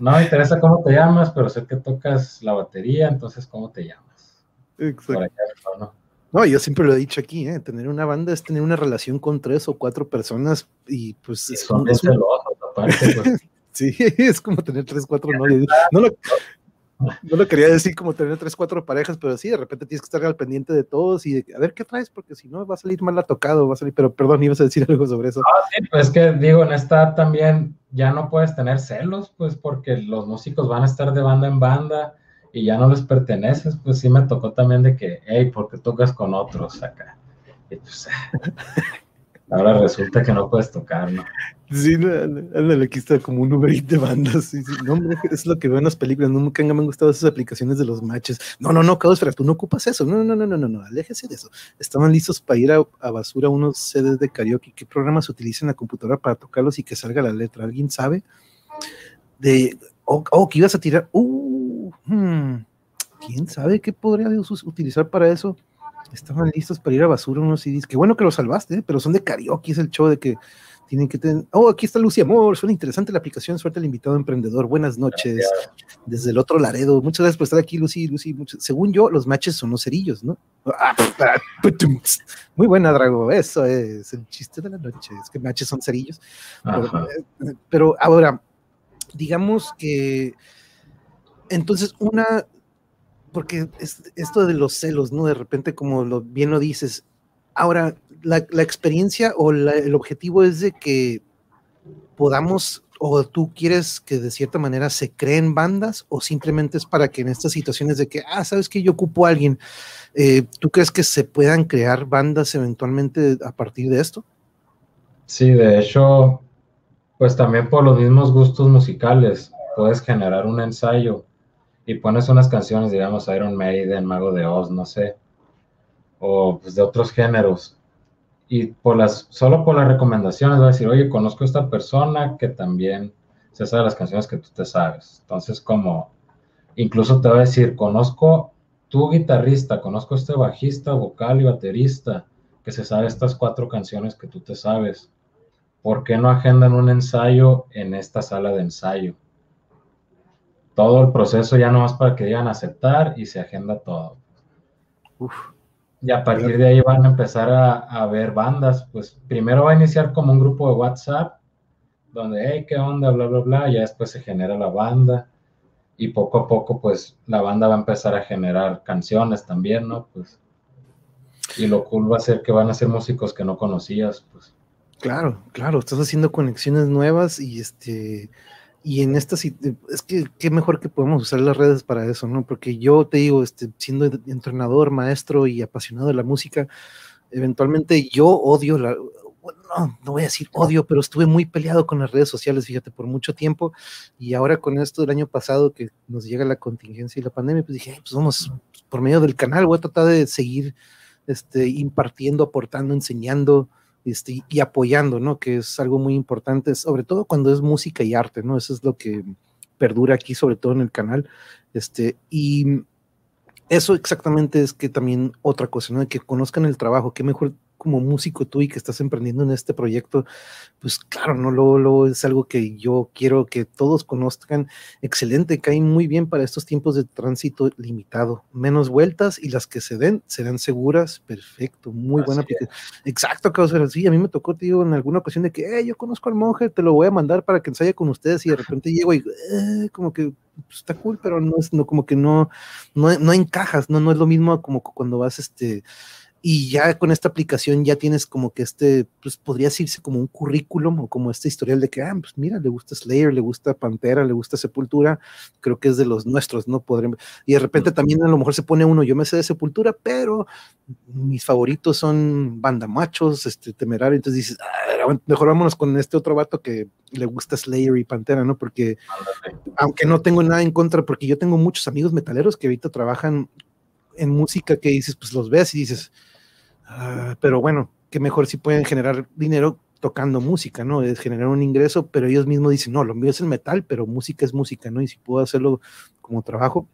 No me interesa cómo te llamas, pero sé que tocas la batería, entonces, ¿cómo te llamas? Exacto. No, yo siempre lo he dicho aquí, ¿eh? tener una banda es tener una relación con tres o cuatro personas y pues... son es aparte, pues. sí, es como tener tres, cuatro novios. No lo, no lo quería decir como tener tres, cuatro parejas, pero sí, de repente tienes que estar al pendiente de todos y a ver qué traes, porque si no va a salir mal tocado, va a salir, pero perdón, ibas a decir algo sobre eso. Ah, sí, pues es que digo, en esta también ya no puedes tener celos, pues porque los músicos van a estar de banda en banda y ya no les perteneces, pues sí me tocó también de que, hey, porque tocas con otros acá? Y pues, ahora resulta que no puedes tocar, ¿no? Sí, ándale, aquí está como un numerito de bandas. No, hombre, es lo que veo en las películas. Nunca me han gustado esas aplicaciones de los matches. No, no, no, Caos, tú no ocupas eso. No, no, no, no, no, no, aléjese de eso. Estaban listos para ir a, basura unos CDs de karaoke. ¿Qué programas utilizan la computadora para tocarlos y que salga la letra? ¿Alguien sabe? De, oh, oh que ibas a tirar. Uh, hmm, ¿Quién sabe qué podría utilizar para eso? Estaban listos para ir a basura unos CDs. Qué bueno que los salvaste, ¿eh? pero son de karaoke. Es el show de que tienen que tener. Oh, aquí está Lucy Amor. Suena interesante la aplicación. Suerte al invitado emprendedor. Buenas noches. Desde el otro Laredo. Muchas gracias por estar aquí, Lucy. Lucy, según yo, los matches son los cerillos, ¿no? Ah, muy buena, Drago. Eso es el chiste de la noche. Es que matches son cerillos. Pero, ahora, digamos que. Entonces, una. Porque esto de los celos, ¿no? De repente, como lo, bien lo dices, Ahora, la, experiencia o el objetivo es de que podamos, o tú quieres que de cierta manera se creen bandas, o simplemente es para que en estas situaciones de que, ah, sabes que yo ocupo a alguien, eh, ¿tú crees que se puedan crear bandas eventualmente a partir de esto? Sí, de hecho, pues también por los mismos gustos musicales, puedes generar un ensayo y pones unas canciones, digamos, Iron Maiden, Mago de Oz, no sé, o pues, de otros géneros. Y por las, solo por las recomendaciones va a decir, oye, conozco a esta persona que también se sabe las canciones que tú te sabes. Entonces, como, incluso te va a decir, conozco tu guitarrista, conozco este bajista, vocal y baterista que se sabe estas cuatro canciones que tú te sabes. ¿Por qué no agendan un ensayo en esta sala de ensayo? Todo el proceso ya no más para que digan aceptar y se agenda todo. Uf. Y a partir de ahí van a empezar a, ver bandas. Pues primero va a iniciar como un grupo de WhatsApp, donde, hey, ¿qué onda? Bla, bla, bla. Ya después se genera la banda. Y poco a poco, pues la banda va a empezar a generar canciones también, ¿no? Pues. Y lo cool va a ser que van a ser músicos que no conocías, pues. Claro, claro, estás haciendo conexiones nuevas y este y en esta es que qué mejor que podemos usar las redes para eso, ¿no? Porque yo te digo, este, siendo entrenador, maestro y apasionado de la música, eventualmente yo odio la, no, no voy a decir odio, pero estuve muy peleado con las redes sociales, fíjate, por mucho tiempo. Y ahora con esto del año pasado que nos llega la contingencia y la pandemia, pues dije, pues vamos, por medio del canal, voy a tratar de seguir este, impartiendo, aportando, enseñando, este, y apoyando, ¿no? Que es algo muy importante, sobre todo cuando es música y arte, ¿no? Eso es lo que perdura aquí, sobre todo en el canal. Este, y eso exactamente es que también otra cosa, ¿no? Que conozcan el trabajo, qué mejor como músico tú y que estás emprendiendo en este proyecto, pues claro, no lo, es algo que yo quiero que todos conozcan. Excelente, cae muy bien para estos tiempos de tránsito limitado. Menos vueltas y las que se den serán seguras. Perfecto, muy buena aplicación. Exacto, Causa. Sí, a mí me tocó, tío, en alguna ocasión de que, yo conozco al monje, te lo voy a mandar para que ensaye con ustedes y de repente llego y eh, como que pues, está cool, pero no es no, como que no, no, no encajas, no, no es lo mismo como cuando vas este y ya con esta aplicación ya tienes como que este, pues podría decirse como un currículum o como este historial de que, ah, pues mira, le gusta Slayer, le gusta Pantera, le gusta Sepultura, creo que es de los nuestros, ¿no? Podremos, y de repente también a lo mejor se pone uno, yo me sé de Sepultura, pero mis favoritos son Banda Machos, este, Temerario, entonces dices, ah, mejor vámonos con este otro vato que le gusta Slayer y Pantera, ¿no? Porque aunque no tengo nada en contra, porque yo tengo muchos amigos metaleros que ahorita trabajan en música que dices, pues los ves y dices, ah, pero bueno, que mejor si pueden generar dinero tocando música, ¿no? Es generar un ingreso, pero ellos mismos dicen, no, lo mío es el metal, pero música es música, ¿no? Y si puedo hacerlo como trabajo,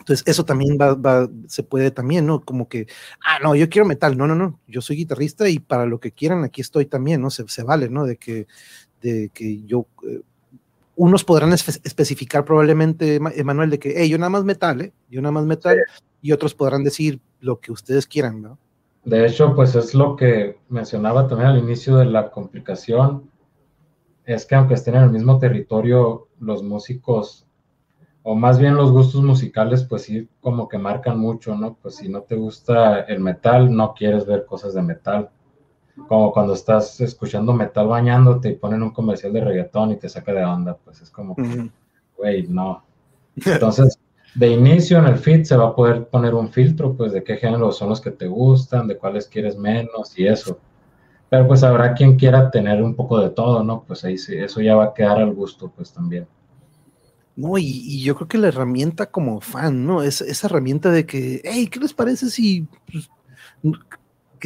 entonces eso también va, va, se puede también, ¿no? Como que, ah, no, yo quiero metal, no, no, no, yo soy guitarrista y para lo que quieran aquí estoy también, ¿no? Se, se vale, ¿no? De que, de que yo... Eh, unos podrán especificar probablemente, Emanuel, de que, hey, yo nada más metal, ¿eh? Yo nada más metal, y otros podrán decir lo que ustedes quieran, ¿no? De hecho, pues es lo que mencionaba también al inicio de la complicación, es que aunque estén en el mismo territorio, los músicos, o más bien los gustos musicales, pues sí, como que marcan mucho, ¿no? Pues si no te gusta el metal, no quieres ver cosas de metal. Como cuando estás escuchando metal bañándote y ponen un comercial de reggaetón y te saca de onda, pues es como, güey, no. Entonces, de inicio en el feed se va a poder poner un filtro, pues de qué géneros son los que te gustan, de cuáles quieres menos y eso. Pero pues habrá quien quiera tener un poco de todo, ¿no? Pues ahí sí, eso ya va a quedar al gusto, pues también. No, y, yo creo que la herramienta como fan, ¿no? Es, esa herramienta de que, hey, ¿qué les parece si pues,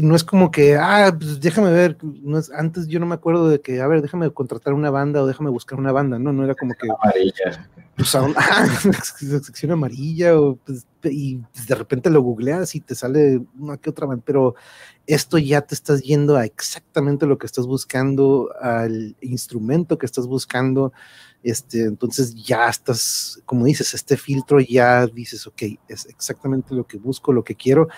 no es como que, ah, pues déjame ver, no es, antes yo no me acuerdo de que, a ver, déjame contratar una banda o déjame buscar una banda, no, no era como que... Amarilla. Pues a una sección amarilla o, pues, y de repente lo googleas y te sale una que otra banda, pero esto ya te estás yendo a exactamente lo que estás buscando, al instrumento que estás buscando, este, entonces ya estás, como dices, este filtro ya dices, ok, es exactamente lo que busco, lo que quiero.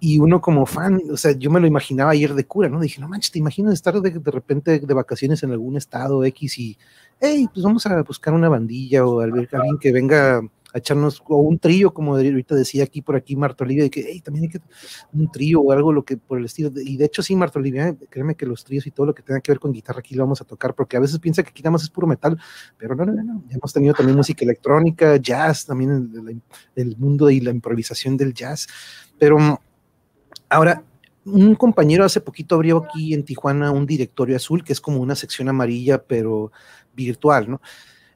Y uno como fan, o sea, yo me lo imaginaba ayer de cura, ¿no? Dije, no manches, te imaginas estar de, de repente de vacaciones en algún estado X y, hey, pues vamos a buscar una bandilla o alguien que venga a echarnos o un trío, como ahorita decía aquí por aquí Marta Olivia, de que hey, también hay que un trío o algo lo que por el estilo. y de hecho, sí, Marta Olivia, créeme que los tríos y todo lo que tenga que ver con guitarra aquí lo vamos a tocar, porque a veces piensa que aquí nada más es puro metal, pero no, no, no, ya hemos tenido también música electrónica, jazz, también el, el mundo y la improvisación del jazz. Pero ahora, un compañero hace poquito abrió aquí en Tijuana un directorio azul, que es como una sección amarilla, pero virtual, ¿no?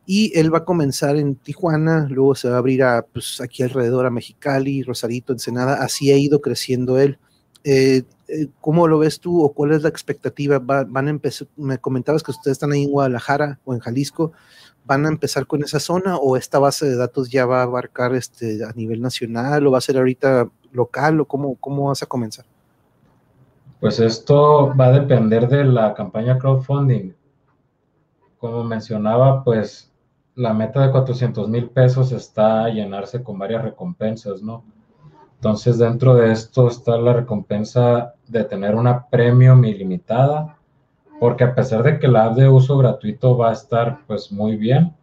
Y él va a comenzar en Tijuana, luego se va a abrir a, pues, aquí alrededor a Mexicali, Rosarito, Ensenada, así ha ido creciendo él. Eh, eh, ¿Cómo lo ves tú o cuál es la expectativa? van a empezar, me comentabas que ustedes están ahí en Guadalajara o en Jalisco, ¿van a empezar con esa zona o esta base de datos ya va a abarcar este, a nivel nacional o va a ser ahorita local o cómo, cómo vas a comenzar? Pues esto va a depender de la campaña crowdfunding. Como mencionaba, pues la meta de 400 mil pesos está llenarse con varias recompensas, ¿no? Entonces, dentro de esto está la recompensa de tener una premium ilimitada, porque a pesar de que la de uso gratuito va a estar pues muy bien,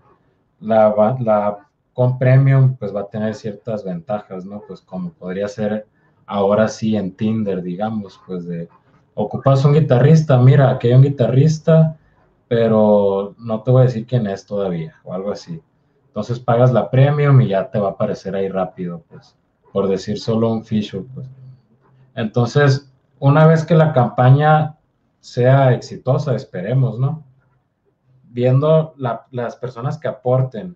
la, la con premium pues va a tener ciertas ventajas, ¿no? Pues como podría ser ahora sí en Tinder, digamos, pues de ocupas un guitarrista, mira, aquí hay un guitarrista, pero no te voy a decir quién es todavía o algo así. Entonces pagas la premium y ya te va a aparecer ahí rápido, pues, por decir solo un feature, pues. Entonces, una vez que la campaña sea exitosa, esperemos, ¿no? Viendo las personas que aporten,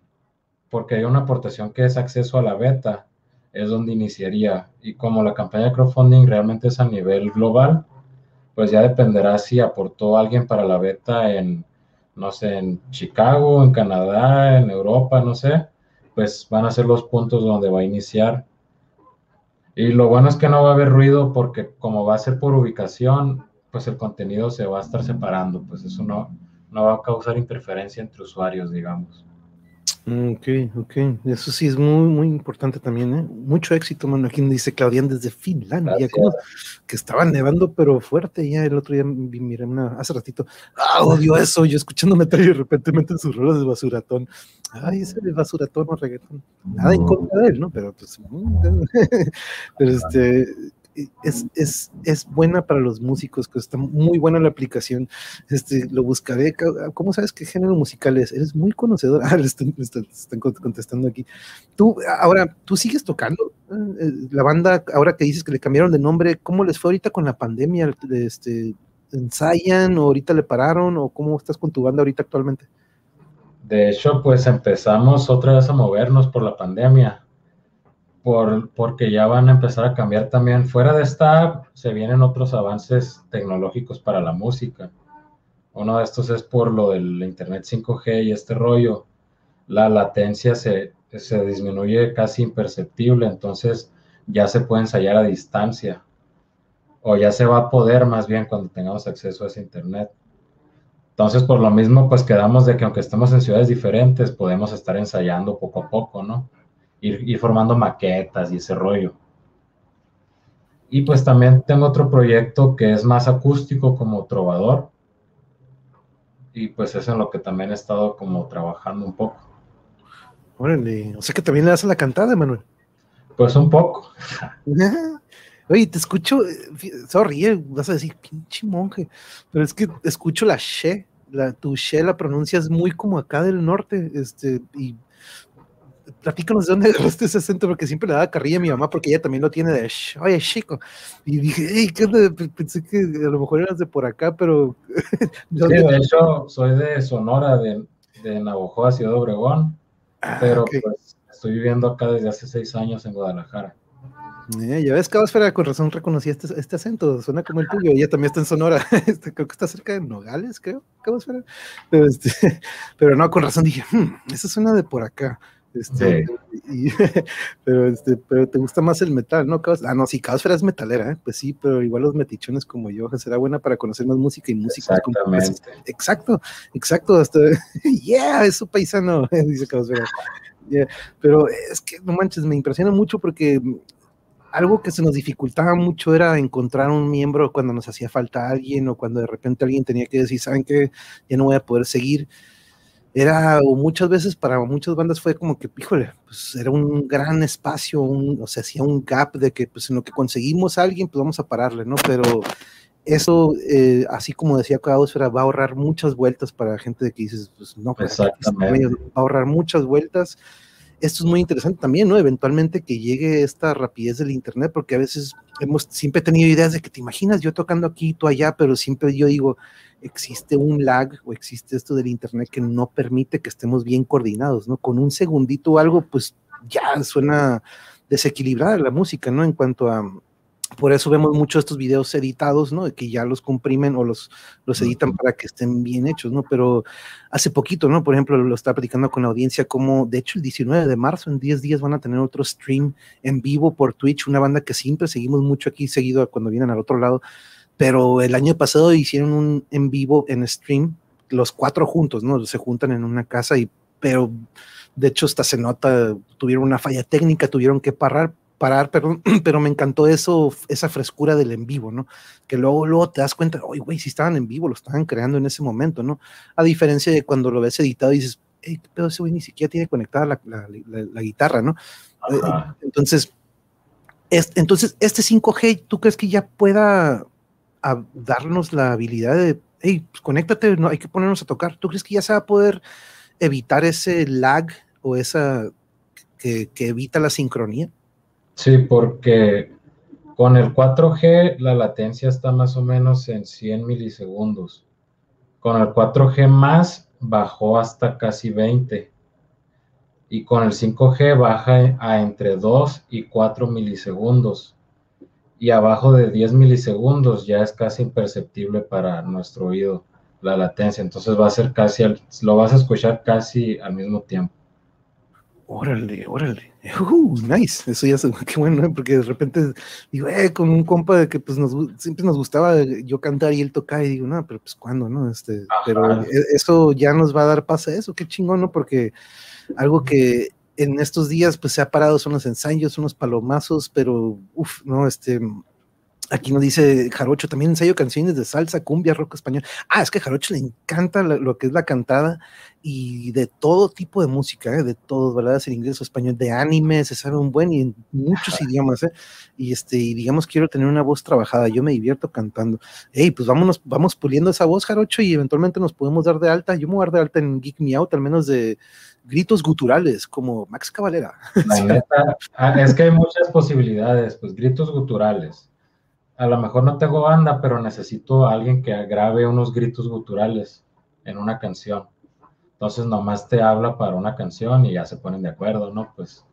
porque hay una aportación que es acceso a la beta, es donde iniciaría. Y como la campaña de crowdfunding realmente es a nivel global, pues ya dependerá si aportó alguien para la beta en, no sé, en Chicago, en Canadá, en Europa, no sé, pues van a ser los puntos donde va a iniciar. Y lo bueno es que no va a haber ruido porque como va a ser por ubicación, pues el contenido se va a estar separando, pues eso no, no va a causar interferencia entre usuarios, digamos. Ok, ok. Eso sí es muy, muy importante también, ¿eh? Mucho éxito, mano. Aquí dice Claudian desde Finlandia, que estaba nevando, pero fuerte. Ya el otro día vi, miré una, hace ratito. Ah, odio eso. Yo escuchando metal y de repente meten sus rolas de basuratón. Ay, ese de basuratón o reggaetón. Nada en contra de él, ¿no? Pero pues, pero este, es, es, es, buena para los músicos, que está muy buena la aplicación. Este, lo buscaré. ¿Cómo sabes qué género musical es? Eres muy conocedor. Ah, le están, están, contestando aquí. Tú, ahora, ¿tú sigues tocando? Eh, la banda, ahora que dices que le cambiaron de nombre, ¿cómo les fue ahorita con la pandemia? Este, ¿Ensayan o ahorita le pararon? ¿O cómo estás con tu banda ahorita actualmente? De hecho, pues empezamos otra vez a movernos por la pandemia por, porque ya van a empezar a cambiar también. Fuera de esta app, se vienen otros avances tecnológicos para la música. Uno de estos es por lo del Internet 5G y este rollo. La latencia se, se disminuye casi imperceptible, entonces ya se puede ensayar a distancia. O ya se va a poder más bien cuando tengamos acceso a ese Internet. Entonces, por lo mismo, pues quedamos de que aunque estemos en ciudades diferentes, podemos estar ensayando poco a poco, ¿no? Ir, formando maquetas y ese rollo. Y pues también tengo otro proyecto que es más acústico como trovador. Y pues es en lo que también he estado como trabajando un poco. Órale, o sea que también le das a la cantada, Manuel. Pues un poco. Oye, te escucho, sorry, eh, vas a decir, pinche monje, pero es que escucho la she, la, tu she la pronuncias muy como acá del norte, este, y platícanos de dónde agarraste ese acento, porque siempre le daba carrilla a mi mamá, porque ella también lo tiene de, oye, chico. Y dije, hey, ¿qué Pensé que a lo mejor eras de por acá, pero... sí, de hecho, soy de Sonora, de, de Navojoa, Ciudad Obregón, ah, pero pues estoy viviendo acá desde hace seis años en Guadalajara. Eh, ya ves, Cabasfera, con razón reconocí este, este, acento, suena como el tuyo, ella también está en Sonora, este, creo que está cerca de Nogales, creo, Cabasfera, pero, este, pero no, con razón dije, hmm, esa suena de por acá, este, pero, este, pero te gusta más el metal, ¿no? Ah, no, sí, Caosfera es metalera, ¿eh? pues sí, pero igual los metichones como yo, será buena para conocer más música y música. Exactamente. exacto, exacto, hasta, yeah, es su paisano, dice Caosfera. Pero es que, no manches, me impresiona mucho porque algo que se nos dificultaba mucho era encontrar un miembro cuando nos hacía falta alguien o cuando de repente alguien tenía que decir, ¿saben qué? Ya no voy a poder seguir era, o muchas veces para muchas bandas fue como que, híjole, pues era un gran espacio, un, o sea, hacía un gap de que, pues en lo que conseguimos a alguien, pues vamos a pararle, ¿no? Pero eso, eh, así como decía Caosfera, va a ahorrar muchas vueltas para gente de que dices, pues no, pues, va a ahorrar muchas vueltas esto es muy interesante también, ¿no? Eventualmente que llegue esta rapidez del Internet, porque a veces hemos siempre tenido ideas de que te imaginas yo tocando aquí, tú allá, pero siempre yo digo, existe un lag o existe esto del Internet que no permite que estemos bien coordinados, ¿no? Con un segundito o algo, pues ya suena desequilibrada la música, ¿no? En cuanto a por eso vemos mucho estos videos editados, ¿no? Que ya los comprimen o los, los editan para que estén bien hechos, ¿no? Pero hace poquito, ¿no? Por ejemplo, lo estaba platicando con la audiencia, como de hecho el 19 de marzo, en 10 días, van a tener otro stream en vivo por Twitch, una banda que siempre seguimos mucho aquí, seguido cuando vienen al otro lado. Pero el año pasado hicieron un en vivo en stream, los cuatro juntos, ¿no? Se juntan en una casa y, pero de hecho, hasta se nota, tuvieron una falla técnica, tuvieron que parar, parar, perdón, pero me encantó eso, esa frescura del en vivo, ¿no? Que luego, luego te das cuenta, oye, güey, si estaban en vivo, lo estaban creando en ese momento, ¿no? A diferencia de cuando lo ves editado y dices, hey, pero ese güey ni siquiera tiene conectada la, la, guitarra, ¿no? Eh, entonces, entonces, este 5G, ¿tú crees que ya pueda darnos la habilidad de, hey, pues conéctate, no hay que ponernos a tocar? ¿Tú crees que ya se va a poder evitar ese lag o esa que, que evita la sincronía? Sí, porque con el 4G la latencia está más o menos en 100 milisegundos. Con el 4G más bajó hasta casi 20. Y con el 5G baja a entre 2 y 4 milisegundos. Y abajo de 10 milisegundos ya es casi imperceptible para nuestro oído la latencia. Entonces va a ser casi, lo vas a escuchar casi al mismo tiempo. Órale, órale. Uh, nice. Eso ya es qué bueno, porque de repente digo, eh, con un compa de que pues nos, siempre nos gustaba yo cantar y él tocar y digo, no, pero pues cuándo, ¿no? Este, pero e, eso ya nos va a dar paso a eso, qué chingón, ¿no? Porque algo que en estos días pues se ha parado son los ensayos, son los palomazos, pero uff, no, este, Aquí nos dice Jarocho, también ensayo canciones de salsa, cumbia, rock español. Ah, es que a Jarocho le encanta lo, que es la cantada y de todo tipo de música, ¿eh? de todos, ¿verdad? En inglés o español, de anime, se sabe un buen y en muchos idiomas, ¿eh? Y este, y digamos, quiero tener una voz trabajada, yo me divierto cantando. Hey, pues vámonos, vamos puliendo esa voz, Jarocho, y eventualmente nos podemos dar de alta. Yo me voy a dar de alta en Geek Me Out, al menos de gritos guturales, como Max Cavalera. Ah, es que hay muchas posibilidades, pues gritos guturales a lo mejor no tengo banda, pero necesito a alguien que grabe unos gritos guturales en una canción. Entonces nomás te habla para una canción y ya se ponen de acuerdo, ¿no? Pues,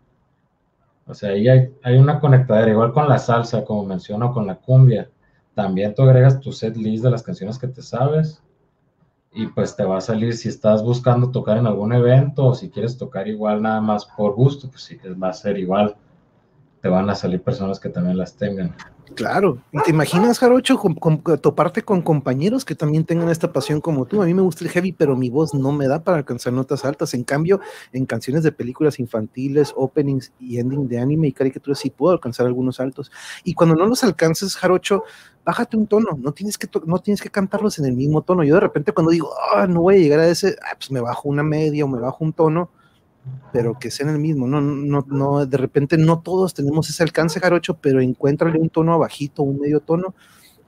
o sea, ahí hay, hay una conectadera, igual con la salsa, como menciono, con la cumbia. También tú agregas tu set list de las canciones que te sabes y pues te va a salir si estás buscando tocar en algún evento o si quieres tocar igual nada más por gusto, pues sí, va a ser igual. Te van a salir personas que también las tengan. Claro, te imaginas, Jarocho, toparte con compañeros que también tengan esta pasión como tú. A mí me gusta el heavy, pero mi voz no me da para alcanzar notas altas. En cambio, en canciones de películas infantiles, openings y ending de anime y caricaturas sí puedo alcanzar algunos altos. Y cuando no los alcances, Jarocho, bájate un tono, no tienes que, no tienes que cantarlos en el mismo tono. Yo de repente cuando digo, ah, no voy a llegar a ese, ah, pues me bajo una media o me bajo un tono pero que sea en el mismo, no, no, no, de repente no todos tenemos ese alcance, Jarocho, pero encuéntrale un tono abajito, un medio tono,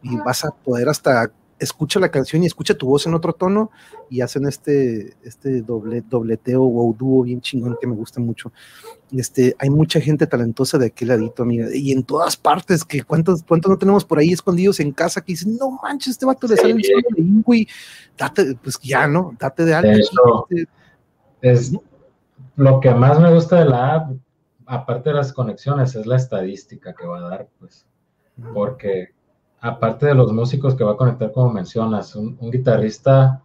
y vas a poder hasta escucha la canción y escucha tu voz en otro tono y hacen este, este doble, dobleteo o dúo bien chingón que me gusta mucho. Este, hay mucha gente talentosa de aquel ladito, amiga, y en todas partes, que cuántos, cuántos no tenemos por ahí escondidos en casa que dicen, no manches, este vato le sale el solo de Ingui, date, pues ya, ¿no? Date de algo. es, lo que más me gusta de la app, aparte de las conexiones, es la estadística que va a dar, pues, porque aparte de los músicos que va a conectar, como mencionas, un, guitarrista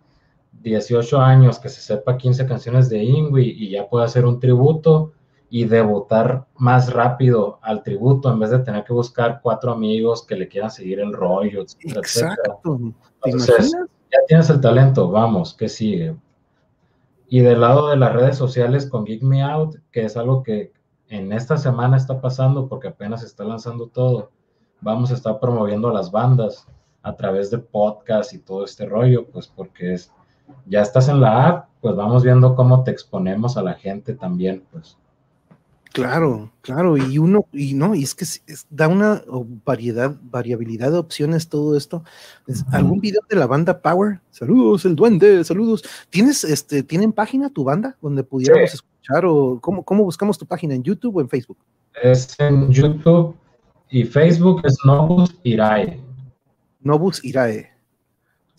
18 años que se sepa 15 canciones de Ingui y ya puede hacer un tributo y debutar más rápido al tributo en vez de tener que buscar cuatro amigos que le quieran seguir el rollo, Exacto. Entonces, ya tienes el talento, vamos, ¿qué sigue? Y del lado de las redes sociales con Geek Me Out, que es algo que en esta semana está pasando porque apenas está lanzando todo, vamos a estar promoviendo a las bandas a través de podcast y todo este rollo, pues porque es, ya estás en la app, pues vamos viendo cómo te exponemos a la gente también, pues. Claro, claro, y uno, y no, y es que da una variedad, variabilidad de opciones todo esto. ¿Algún video de la banda Power? Saludos, el duende, saludos. ¿Tienes, este, tienen página tu banda donde pudiéramos escuchar o cómo, cómo buscamos tu página en YouTube o en Facebook? Es en YouTube y Facebook es Nobus Irae. Nobus Irae.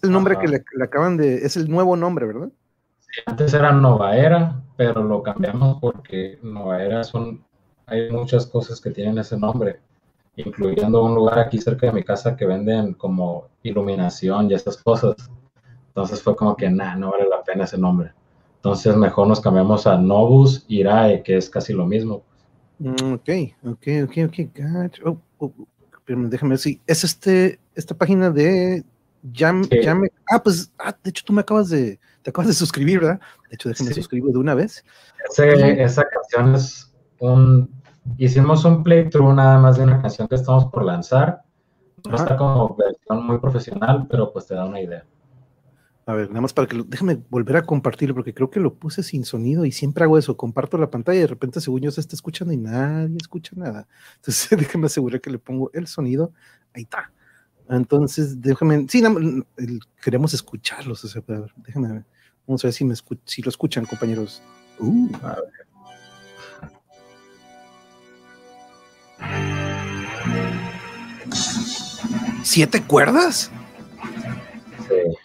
El nombre que le, acaban de, es el nuevo nombre, ¿verdad? Antes era Novaera, pero lo cambiamos porque Novaera son, hay muchas cosas que tienen ese nombre, incluyendo un lugar aquí cerca de mi casa que venden como iluminación y esas cosas. Entonces fue como que, nada, no vale la pena ese nombre. Entonces mejor nos cambiamos a Novus Irae, que es casi lo mismo. Mm, ok, ok, ok, ok. Oh, oh, oh, déjame ver si es este, esta página de ya, me, ah, pues, ah, de hecho tú me acabas de, te acabas de suscribir, ¿verdad? De hecho, déjame suscribir de una vez. esa canción es un, hicimos un playthrough nada más de una canción que estamos por lanzar. No está como versión muy profesional, pero pues te da una idea. A ver, nada más para que lo, déjame volver a compartirlo, porque creo que lo puse sin sonido y siempre hago eso, comparto la pantalla y de repente según yo se está escuchando y nadie escucha nada. Entonces déjame asegurar que le pongo el sonido. Ahí está. Entonces, déjame, sí, queremos escucharlos, o sea, déjame ver. Vamos a ver si, me si lo escuchan, compañeros. Uh. ¿Siete cuerdas? Sí.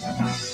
No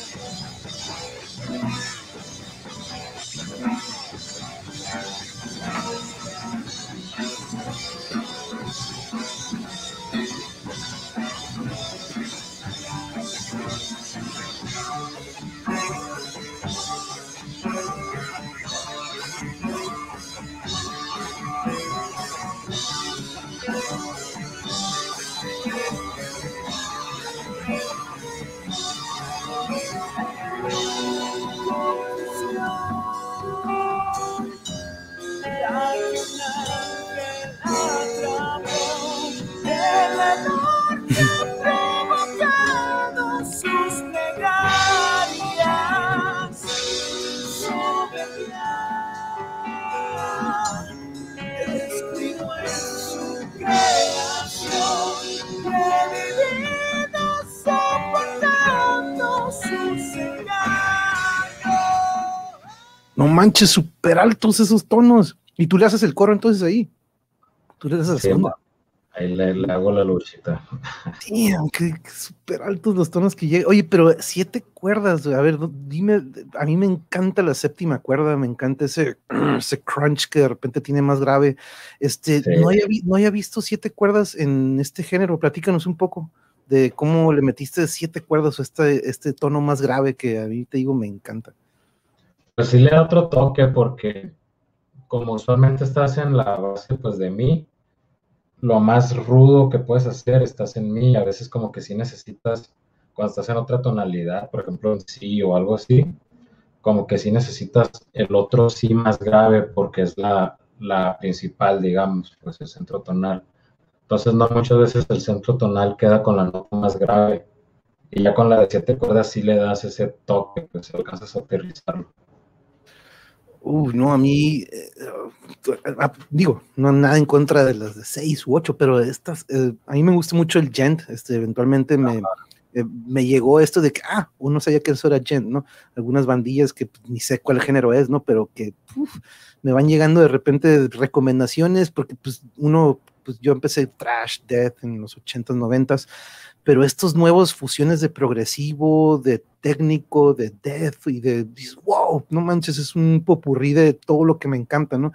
manches, súper altos esos tonos. Y tú le haces el coro entonces ahí. Tú le haces la Ahí le, hago la luchita. Sí, aunque súper altos los tonos que llegan. Oye, pero siete cuerdas, a ver, dime, a mí me encanta la séptima cuerda, me encanta ese, ese crunch que de repente tiene más grave. Este, no, haya, no haya visto siete cuerdas en este género, platícanos un poco. de cómo le metiste siete cuerdas o este, este tono más grave que a mí te digo me encanta. Pues sí le da otro toque porque como usualmente estás en la base pues de mí, lo más rudo que puedes hacer estás en mí, a veces como que sí necesitas, cuando estás en otra tonalidad, por ejemplo en sí o algo así, como que sí necesitas el otro sí más grave porque es la, la principal, digamos, pues el centro tonal. Entonces, no muchas veces el centro tonal queda con la nota más grave. Y ya con la de siete cuerdas sí le das ese toque, pues alcanzas a aterrizarlo. Uh, no, a mí, eh, ah, digo, no nada en contra de las de seis u ocho, pero estas, eh, a mí me gusta mucho el gent, este, eventualmente me, eh, me llegó esto de que, ah, uno sabía que eso era gent, ¿no? Algunas bandillas que pues, ni sé cuál género es, ¿no? Pero que me van llegando de repente recomendaciones, porque pues uno pues yo empecé Trash Death en los 80s, 90s, pero estos nuevos fusiones de progresivo, de técnico, de death y de, wow, no manches, es un popurrí de todo lo que me encanta, ¿no?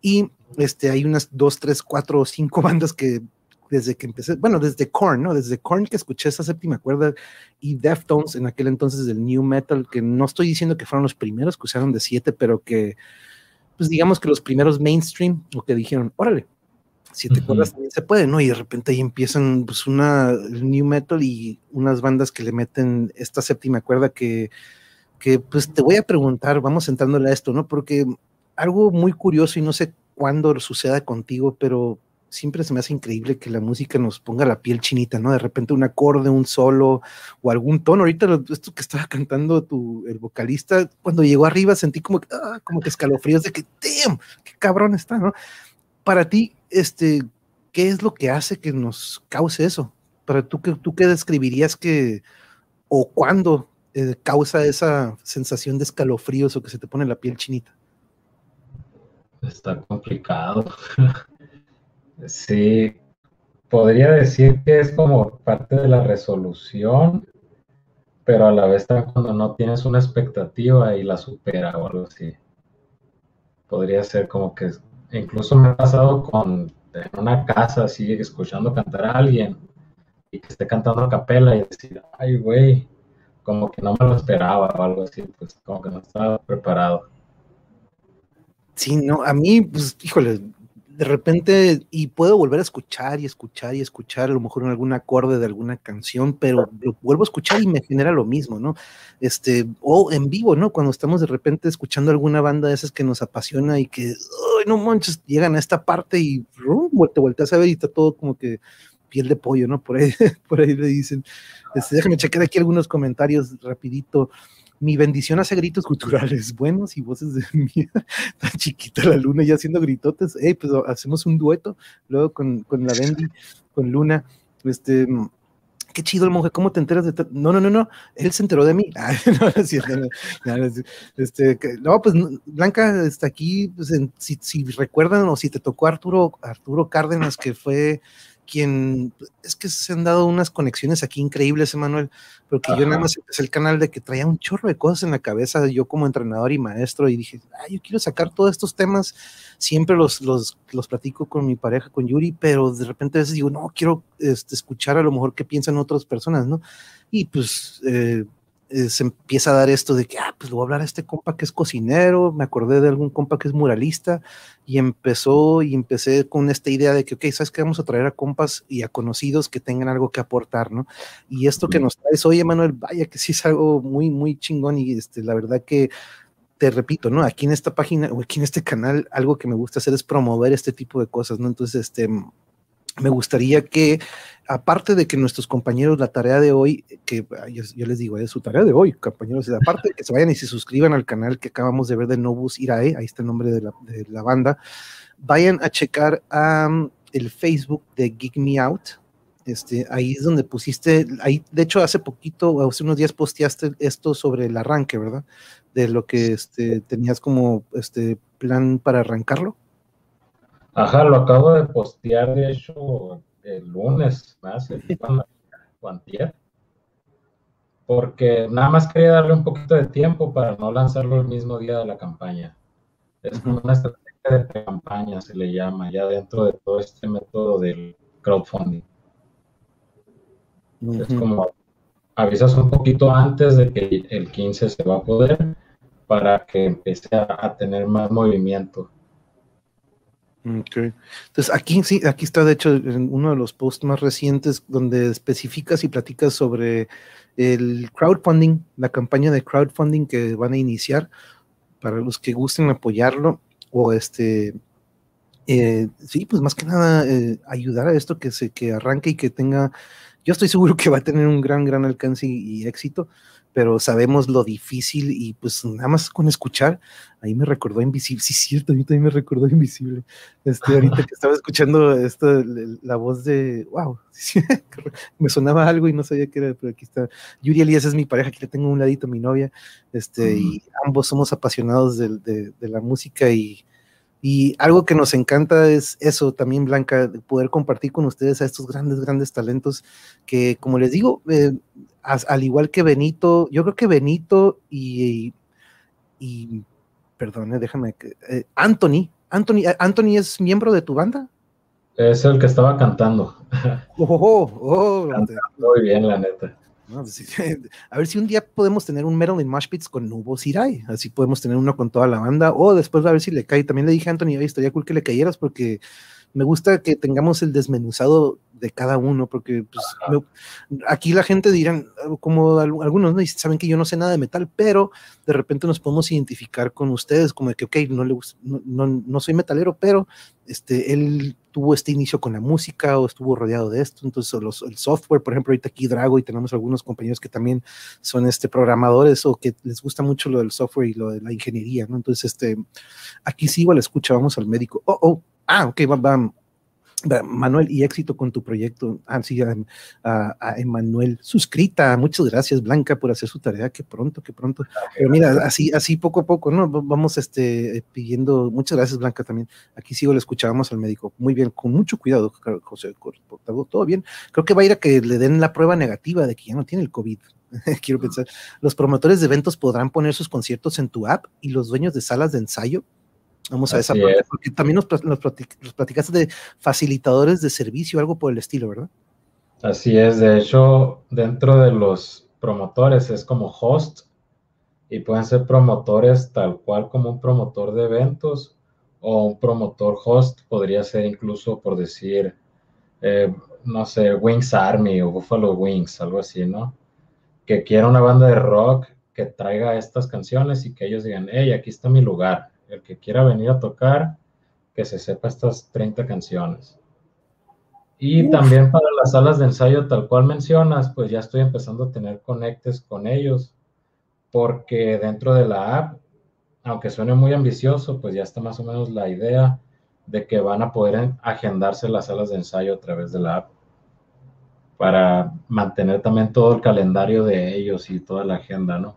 Y este, hay unas dos, tres, cuatro o cinco bandas que desde que empecé, bueno, desde Korn, ¿no? Desde Korn que escuché esa séptima cuerda y Deftones en aquel entonces del New Metal, que no estoy diciendo que fueron los primeros que usaron de siete, pero que, pues digamos que los primeros mainstream, o que dijeron, órale, siete cuerdas también se puede, ¿no? Y de repente ahí empiezan pues una new metal y unas bandas que le meten esta séptima cuerda que, que pues te voy a preguntar, vamos entrándole a esto, ¿no? Porque algo muy curioso y no sé cuándo suceda contigo, pero siempre se me hace increíble que la música nos ponga la piel chinita, ¿no? De repente un acorde, un solo o algún tono. Ahorita esto que estaba cantando tu, el vocalista, cuando llegó arriba sentí como, ah, como que escalofríos de que, damn, qué cabrón está, ¿no? Para ti, este, ¿qué es lo que hace que nos cause eso? Para tú, ¿tú qué describirías que, o cuándo eh, causa esa sensación de escalofríos o que se te pone la piel chinita? Está complicado. sí, podría decir que es como parte de la resolución, pero a la vez también cuando no tienes una expectativa y la supera o algo así. Podría ser como que incluso me ha pasado con en una casa así escuchando cantar a alguien y que esté cantando a capela y decir, ay güey, como que no me lo esperaba o algo así, pues como que no estaba preparado. Sí, no, a mí, pues, híjole, de repente, y puedo volver a escuchar y escuchar y escuchar, a lo mejor en algún acorde de alguna canción, pero lo vuelvo a escuchar y me genera lo mismo, ¿no? Este, o en vivo, ¿no? Cuando estamos de repente escuchando alguna banda de esas que nos apasiona y que, ay, no manches, llegan a esta parte y rum, te volteas a ver y está todo como que piel de pollo, ¿no? Por ahí, por ahí le dicen. Este, déjame checar aquí algunos comentarios rapidito mi bendición hace gritos culturales buenos y voces de mía, tan chiquita la luna ya haciendo gritotes, hey, pues hacemos un dueto, luego con, con la Bendy, con Luna, este, qué chido el monje, ¿cómo te enteras de No, no, no, no, él se enteró de mí. no, no, este, no, pues Blanca está aquí, pues, si, si, recuerdan o si te tocó Arturo, Arturo Cárdenas, que fue quien, es que se han dado unas conexiones aquí increíbles, Emanuel, porque yo nada más empecé el canal de que traía un chorro de cosas en la cabeza, yo como entrenador y maestro, y dije, ah, yo quiero sacar todos estos temas, siempre los, los, los platico con mi pareja, con Yuri, pero de repente a veces digo, no, quiero este, escuchar a lo mejor qué piensan otras personas, ¿no? Y pues... Eh, eh, se empieza a dar esto de que, ah, pues le voy a hablar a este compa que es cocinero, me acordé de algún compa que es muralista, y empezó y empecé con esta idea de que, ok, ¿sabes qué? Vamos a traer a compas y a conocidos que tengan algo que aportar, ¿no? Y esto que nos traes hoy, Manuel, vaya que sí es algo muy, muy chingón y este, la verdad que te repito, ¿no? Aquí en esta página o aquí en este canal, algo que me gusta hacer es promover este tipo de cosas, ¿no? Entonces, este, me gustaría que, aparte de que nuestros compañeros, la tarea de hoy, que yo, les digo, es su tarea de hoy, compañeros, aparte de que se vayan y se suscriban al canal que acabamos de ver de Novus Irae, ahí está el nombre de la, banda, vayan a checar el Facebook de Geek Me Out. Este, ahí es donde pusiste, ahí, de hecho, hace poquito, hace unos días posteaste esto sobre el arranque, ¿verdad? De lo que este, tenías como este plan para arrancarlo. Ajá, lo acabo de postear, de hecho, el lunes, más, el antier, porque nada más quería darle un poquito de tiempo para no lanzarlo el mismo día de la campaña. Es una estrategia de campaña, se le llama, ya dentro de todo este método del crowdfunding. Es como avisas un poquito antes de que el 15 se va a poder para que empiece a, tener más movimiento. Okay. Entonces aquí sí, aquí está de hecho en uno de los posts más recientes donde especificas y platicas sobre el crowdfunding, la campaña de crowdfunding que van a iniciar para los que gusten apoyarlo o este eh, sí, pues más que nada eh, ayudar a esto que se que arranque y que tenga, yo estoy seguro que va a tener un gran, gran alcance y, éxito, pero sabemos lo difícil y pues nada más con escuchar, ahí me recordó Invisible, sí, cierto, a mí también me recordó Invisible, este, ahorita que estaba escuchando esto, la voz de, wow, me sonaba algo y no sabía qué era, pero aquí está, Yuri Elías es mi pareja, aquí le tengo un ladito mi novia, este, y ambos somos apasionados de la música y y algo que nos encanta es eso también, Blanca, poder compartir con ustedes a estos grandes, grandes talentos que, como les digo, eh, al igual que Benito, yo creo que Benito y, y perdón, déjame, eh, Anthony, Anthony, eh, Anthony es miembro de tu banda. Es el que estaba cantando. Oh, oh, oh, muy bien, la neta. Pues a ver si un día podemos tener un Metal in Mosh Pits con Nubo Sirai, así podemos tener uno con toda la banda, o después a ver si le cae. También le dije a Anthony, estaría cool que le cayeras porque me gusta que tengamos el desmenuzado de cada uno, porque pues, aquí la gente dirán, como algunos ¿no? saben que yo no sé nada de metal, pero de repente nos podemos identificar con ustedes, como de que, ok, no, le, no, no, soy metalero, pero este, él tuvo este inicio con la música o estuvo rodeado de esto, entonces los, el software, por ejemplo, ahorita aquí Drago y tenemos algunos compañeros que también son este, programadores o que les gusta mucho lo del software y lo de la ingeniería, ¿no? Entonces, este, aquí sí igual escucha, vamos al médico, oh, oh, ah, ok, vamos Manuel, y éxito con tu proyecto. Ah, sí, a, a, Emanuel, suscrita. Muchas gracias, Blanca, por hacer su tarea. Que pronto, que pronto. Pero mira, así, así poco a poco, ¿no? Vamos este, pidiendo. Muchas gracias, Blanca, también. Aquí sigo, le escuchábamos al médico. Muy bien, con mucho cuidado, José Todo bien. Creo que va a ir a que le den la prueba negativa de que ya no tiene el COVID. Quiero pensar. Los promotores de eventos podrán poner sus conciertos en tu app y los dueños de salas de ensayo Vamos a esa parte, porque también nos, platicaste de facilitadores de servicio, algo por el estilo, ¿verdad? Así es, de hecho, dentro de los promotores es como host y pueden ser promotores tal cual como un promotor de eventos o un promotor host, podría ser incluso por decir, eh, no sé, Wings Army o Buffalo Wings, algo así, ¿no? Que quiera una banda de rock que traiga estas canciones y que ellos digan, hey, aquí está mi lugar el que quiera venir a tocar, que se sepa estas 30 canciones. Y también para las salas de ensayo, tal cual mencionas, pues ya estoy empezando a tener conectes con ellos, porque dentro de la app, aunque suene muy ambicioso, pues ya está más o menos la idea de que van a poder agendarse las salas de ensayo a través de la app para mantener también todo el calendario de ellos y toda la agenda, ¿no?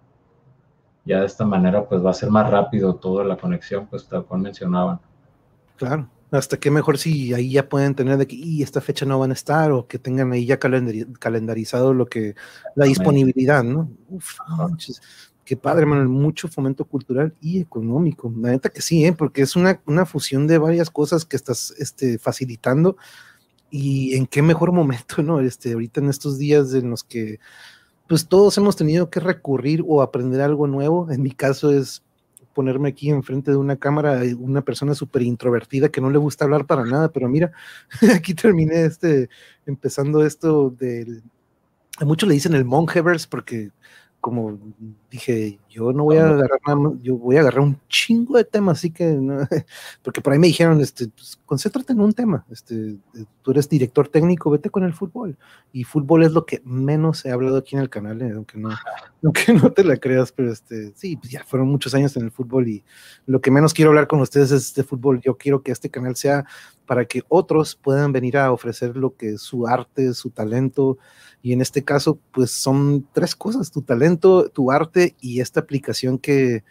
Ya de esta manera pues va a ser más rápido toda la conexión, pues tal cual mencionaban. Claro, hasta que mejor si ahí ya pueden tener de que y esta fecha no van a estar o que tengan ahí ya calendarizado lo que la disponibilidad, ¿no? Uf, qué padre, hermano, mucho fomento cultural y económico. La neta que sí, ¿eh? porque es una, una fusión de varias cosas que estás este, facilitando y en qué mejor momento, ¿no? Este, ahorita en estos días en los que pues todos hemos tenido que recurrir o aprender algo nuevo. En mi caso es ponerme aquí enfrente de una cámara, eh, una persona súper introvertida que no le gusta hablar para nada, pero mira, aquí terminé este, empezando esto del, a muchos le dicen el Monhevers porque como dije, yo no voy a agarrar nada yo voy a agarrar un chingo de temas, así que, porque por ahí me dijeron, este, pues, concéntrate en un tema, este, tú eres director técnico, vete con el fútbol, y fútbol es lo que menos he hablado aquí en el canal, eh, aunque, no, aunque no te la creas, pero este, sí, pues ya fueron muchos años en el fútbol y lo que menos quiero hablar con ustedes es de fútbol, yo quiero que este canal sea para que otros puedan venir a ofrecer lo que es su arte, su talento, y en este caso, pues son tres cosas, tu talento, tu arte y esta aplicación que,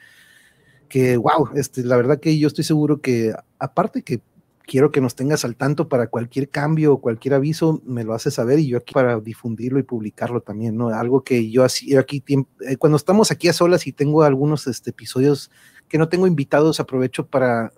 que wow, este, la verdad que yo estoy seguro que aparte que quiero que nos tengas al tanto para cualquier cambio o cualquier aviso, me lo haces saber y yo aquí para difundirlo y publicarlo también, ¿no? Algo que yo así, aquí, eh, cuando estamos aquí a solas y tengo algunos este, episodios que no tengo invitados, aprovecho para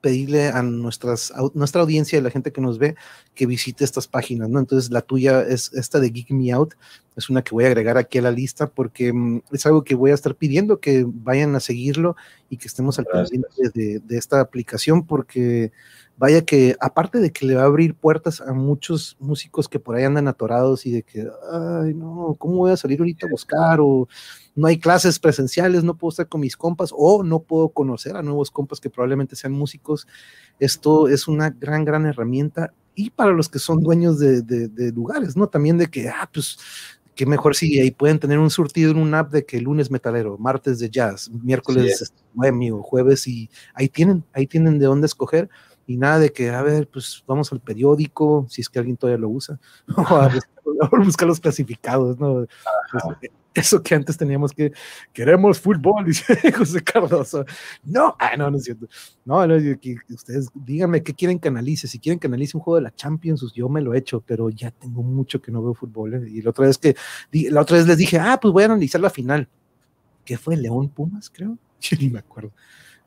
pedirle a nuestras, nuestra audiencia, a la gente que nos ve, que visite estas páginas, ¿no? Entonces la tuya es esta de Geek Me Out, es una que voy a agregar aquí a la lista porque mm, es algo que voy a estar pidiendo que vayan a seguirlo y que estemos al pendiente de, de, esta aplicación porque vaya que aparte de que le va a abrir puertas a muchos músicos que por ahí andan atorados y de que, ay, no, ¿cómo voy a salir ahorita a buscar? O no hay clases presenciales, no puedo estar con mis compas o no puedo conocer a nuevos compas que probablemente sean músicos. Esto es una gran, gran herramienta y para los que son dueños de, de, lugares, ¿no? También de que, ah, pues, qué mejor si ahí pueden tener un surtido en un app de que lunes metalero, martes de jazz, miércoles sí. jueves y ahí tienen, ahí tienen de dónde escoger y nada de que, a ver, pues vamos al periódico, si es que alguien todavía lo usa, o a buscar, los clasificados, ¿no? Pues, eso que antes teníamos que, queremos fútbol, dice José Cardoso. No, ah, no, no es cierto. No, no, que ustedes díganme qué quieren que analice. Si quieren que analice un juego de la Champions, pues, yo me lo he hecho, pero ya tengo mucho que no veo fútbol. ¿eh? Y la otra vez que, la otra vez les dije, ah, pues voy a analizar la final. ¿Qué fue? León Pumas, creo. Yo ni me acuerdo.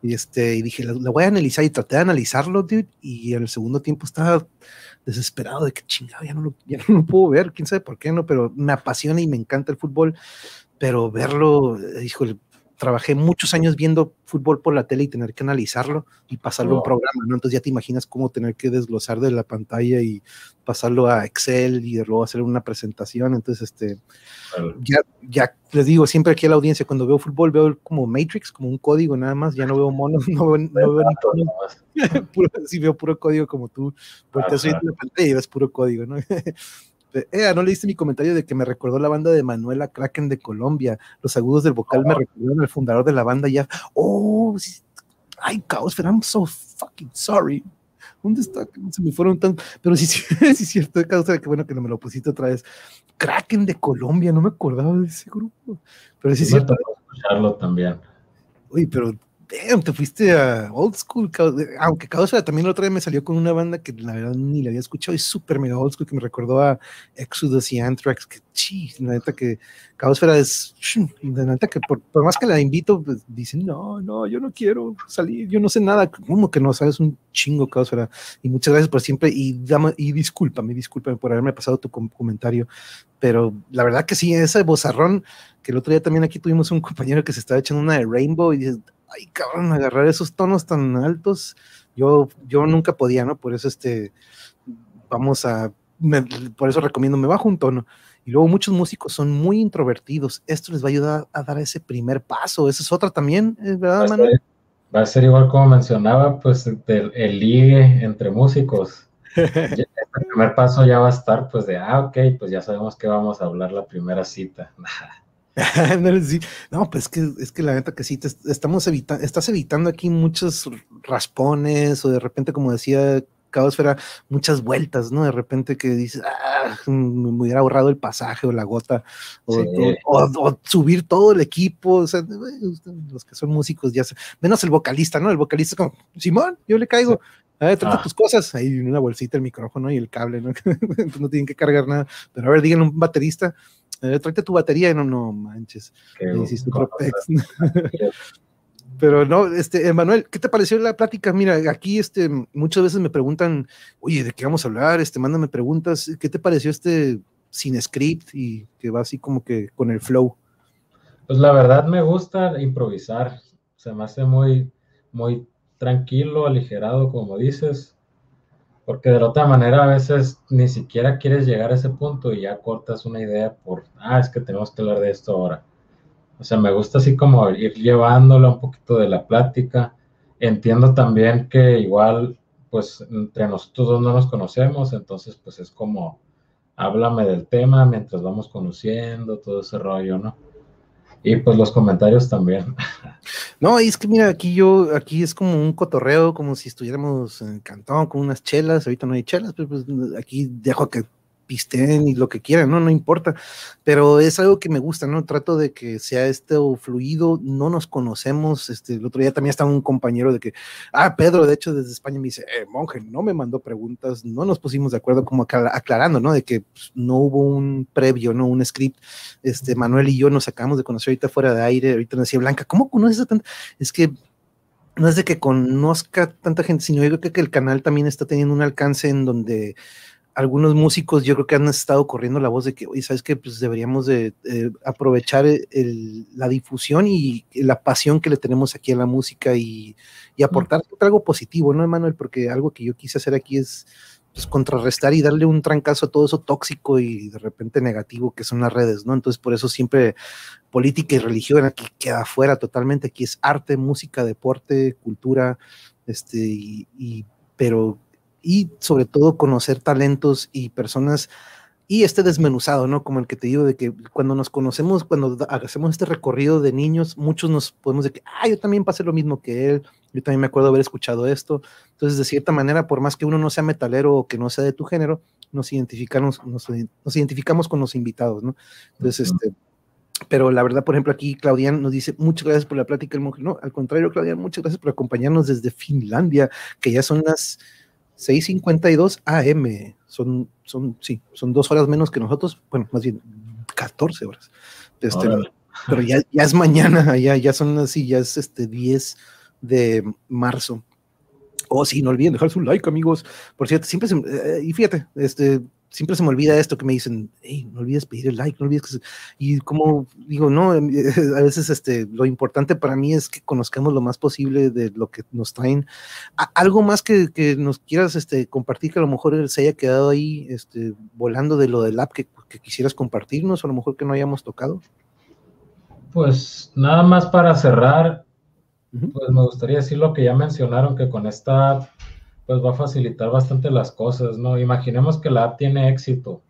Y, este, y dije, la, voy a analizar y traté de analizarlo, dude, y en el segundo tiempo estaba desesperado de que chingado, ya no lo, ya no puedo ver, quién sabe por qué no, pero me apasiona y me encanta el fútbol, pero verlo, híjole, trabajé muchos años viendo fútbol por la tele y tener que analizarlo y pasarlo a un programa, ¿no? Entonces ya te imaginas cómo tener que desglosar de la pantalla y pasarlo a Excel y luego hacer una presentación. Entonces, este, ya, ya les digo, siempre aquí a la audiencia, cuando veo fútbol, veo como Matrix, como un código nada más, ya no veo monos, no, veo, no veo ni puro, sí veo puro código como tú, porque soy de la pantalla y ves puro código, ¿no? eh, no leíste mi comentario de que me recordó la banda de Manuela Kraken de Colombia. Los agudos del vocal me recordaron al fundador de la banda ya. Oh, ay, caos, I'm so fucking sorry. ¿Dónde está? Se me fueron tan. Pero sí, sí, sí, cierto, causa que bueno que no me lo pusiste otra vez. Kraken de Colombia, no me acordaba de ese grupo. Pero sí, es cierto. escucharlo también. Uy, pero damn, te fuiste a old school, aunque Causa también la otra vez me salió con una banda que la verdad ni la había escuchado, es súper mega old school, que me recordó a Exodus y Anthrax, que sí, la neta que Caosfera es, la neta que por, más que la invito, pues dicen, no, no, yo no quiero salir, yo no sé nada, como que no sabes un chingo Caosfera, y muchas gracias por siempre, y, dame, y discúlpame, discúlpame por haberme pasado tu comentario, pero la verdad que sí, ese bozarrón, que el otro día también aquí tuvimos un compañero que se estaba echando una de Rainbow y dice, ay, cabrón, agarrar esos tonos tan altos, yo, yo nunca podía, ¿no? Por eso, este, vamos a, por eso recomiendo, me bajo un tono. Y luego muchos músicos son muy introvertidos. Esto les va a ayudar a dar ese primer paso. Esa es otra también, ¿verdad, va Manuel? va a ser igual como mencionaba, pues el, el ligue entre músicos. el primer paso ya va a estar, pues de, ah, ok, pues ya sabemos que vamos a hablar la primera cita. no, pues es que, es que la neta que sí, te estamos evitando, estás evitando aquí muchos raspones o de repente, como decía Caosfera, muchas vueltas, ¿no? De repente que dices, ah, me hubiera ahorrado el pasaje o la gota, o, subir todo el equipo, o sea, los que son músicos ya, menos el vocalista, ¿no? El vocalista como, Simón, yo le caigo. Ah, trata tus cosas, ahí una bolsita, el micrófono y el cable, ¿no? no tienen que cargar nada. Pero a ver, díganle un baterista, eh, tráete tu batería, no, no manches. Pero no, este, Emanuel, ¿qué te pareció la plática? Mira, aquí este, muchas veces me preguntan, oye, ¿de qué vamos a hablar? Este, mándame preguntas. ¿Qué te pareció este sin script y que va así como que con el flow? Pues la verdad me gusta improvisar. Se me hace muy, muy tranquilo, aligerado, como dices. Porque de la otra manera a veces ni siquiera quieres llegar a ese punto y ya cortas una idea por, ah, es que tenemos que hablar de esto ahora. O sea, me gusta así como ir llevándolo un poquito de la plática. Entiendo también que igual, pues entre nosotros no nos conocemos, entonces pues es como, háblame del tema mientras vamos conociendo, todo ese rollo, ¿no? Y pues los comentarios también. No, y es que mira, aquí yo, aquí es como un cotorreo, como si estuviéramos en Cantón con unas chelas, ahorita no hay chelas, pero pues aquí dejo que pisten y lo que quieran, ¿no? No importa. Pero es algo que me gusta, ¿no? Trato de que sea esto fluido, no nos conocemos. Este, el otro día también estaba un compañero de que, ah, Pedro, de hecho, desde España me dice, eh, monje, no me mandó preguntas, no nos pusimos de acuerdo, como aclarando, ¿no? De que pues, no hubo un previo, ¿no? Un script. Este, Manuel y yo nos acabamos de conocer ahorita fuera de aire, ahorita nos decía Blanca, ¿cómo conoces a tanta? Es que no es de que conozca tanta gente, sino yo creo que el canal también está teniendo un alcance en donde algunos músicos yo creo que han estado corriendo la voz de que, oye, ¿sabes qué? Pues deberíamos de eh, aprovechar la difusión y la pasión que le tenemos aquí a la música y, aportar algo positivo, ¿no, Emanuel? Porque algo que yo quise hacer aquí es pues, contrarrestar y darle un trancazo a todo eso tóxico y de repente negativo que son las redes, ¿no? Entonces, por eso siempre política y religión aquí queda fuera totalmente. Aquí es arte, música, deporte, cultura, este, y pero y sobre todo conocer talentos y personas y este desmenuzado, ¿no? Como el que te digo de que cuando nos conocemos, cuando hacemos este recorrido de niños, muchos nos podemos decir, ah, yo también pasé lo mismo que él, yo también me acuerdo haber escuchado esto. Entonces, de cierta manera, por más que uno no sea metalero o que no sea de tu género, nos identificamos, nos, identificamos con los invitados, ¿no? Entonces, este, pero la verdad, por ejemplo, aquí Claudian nos dice, muchas gracias por la plática, el monje. No, al contrario, Claudian, muchas gracias por acompañarnos desde Finlandia, que ya son las 6.52 AM, son, son, sí, son dos horas menos que nosotros, bueno, más bien 14 horas. Este, pero ya, ya es mañana, ya, ya son así, ya es este 10 de marzo. Oh, sí, no olviden dejar su like, amigos. Por cierto, siempre se, eh, y fíjate, este, siempre se me olvida esto que me dicen, hey, no olvides pedir el like, no olvides que Y como digo, no, a veces este, lo importante para mí es que conozcamos lo más posible de lo que nos traen. algo más que, que, nos quieras este, compartir, que a lo mejor se haya quedado ahí este, volando de lo del app que, que quisieras compartirnos, o a lo mejor que no hayamos tocado. Pues nada más para cerrar, pues me gustaría decir lo que ya mencionaron, que con esta pues va a facilitar bastante las cosas, ¿no? Imaginemos que la app tiene éxito.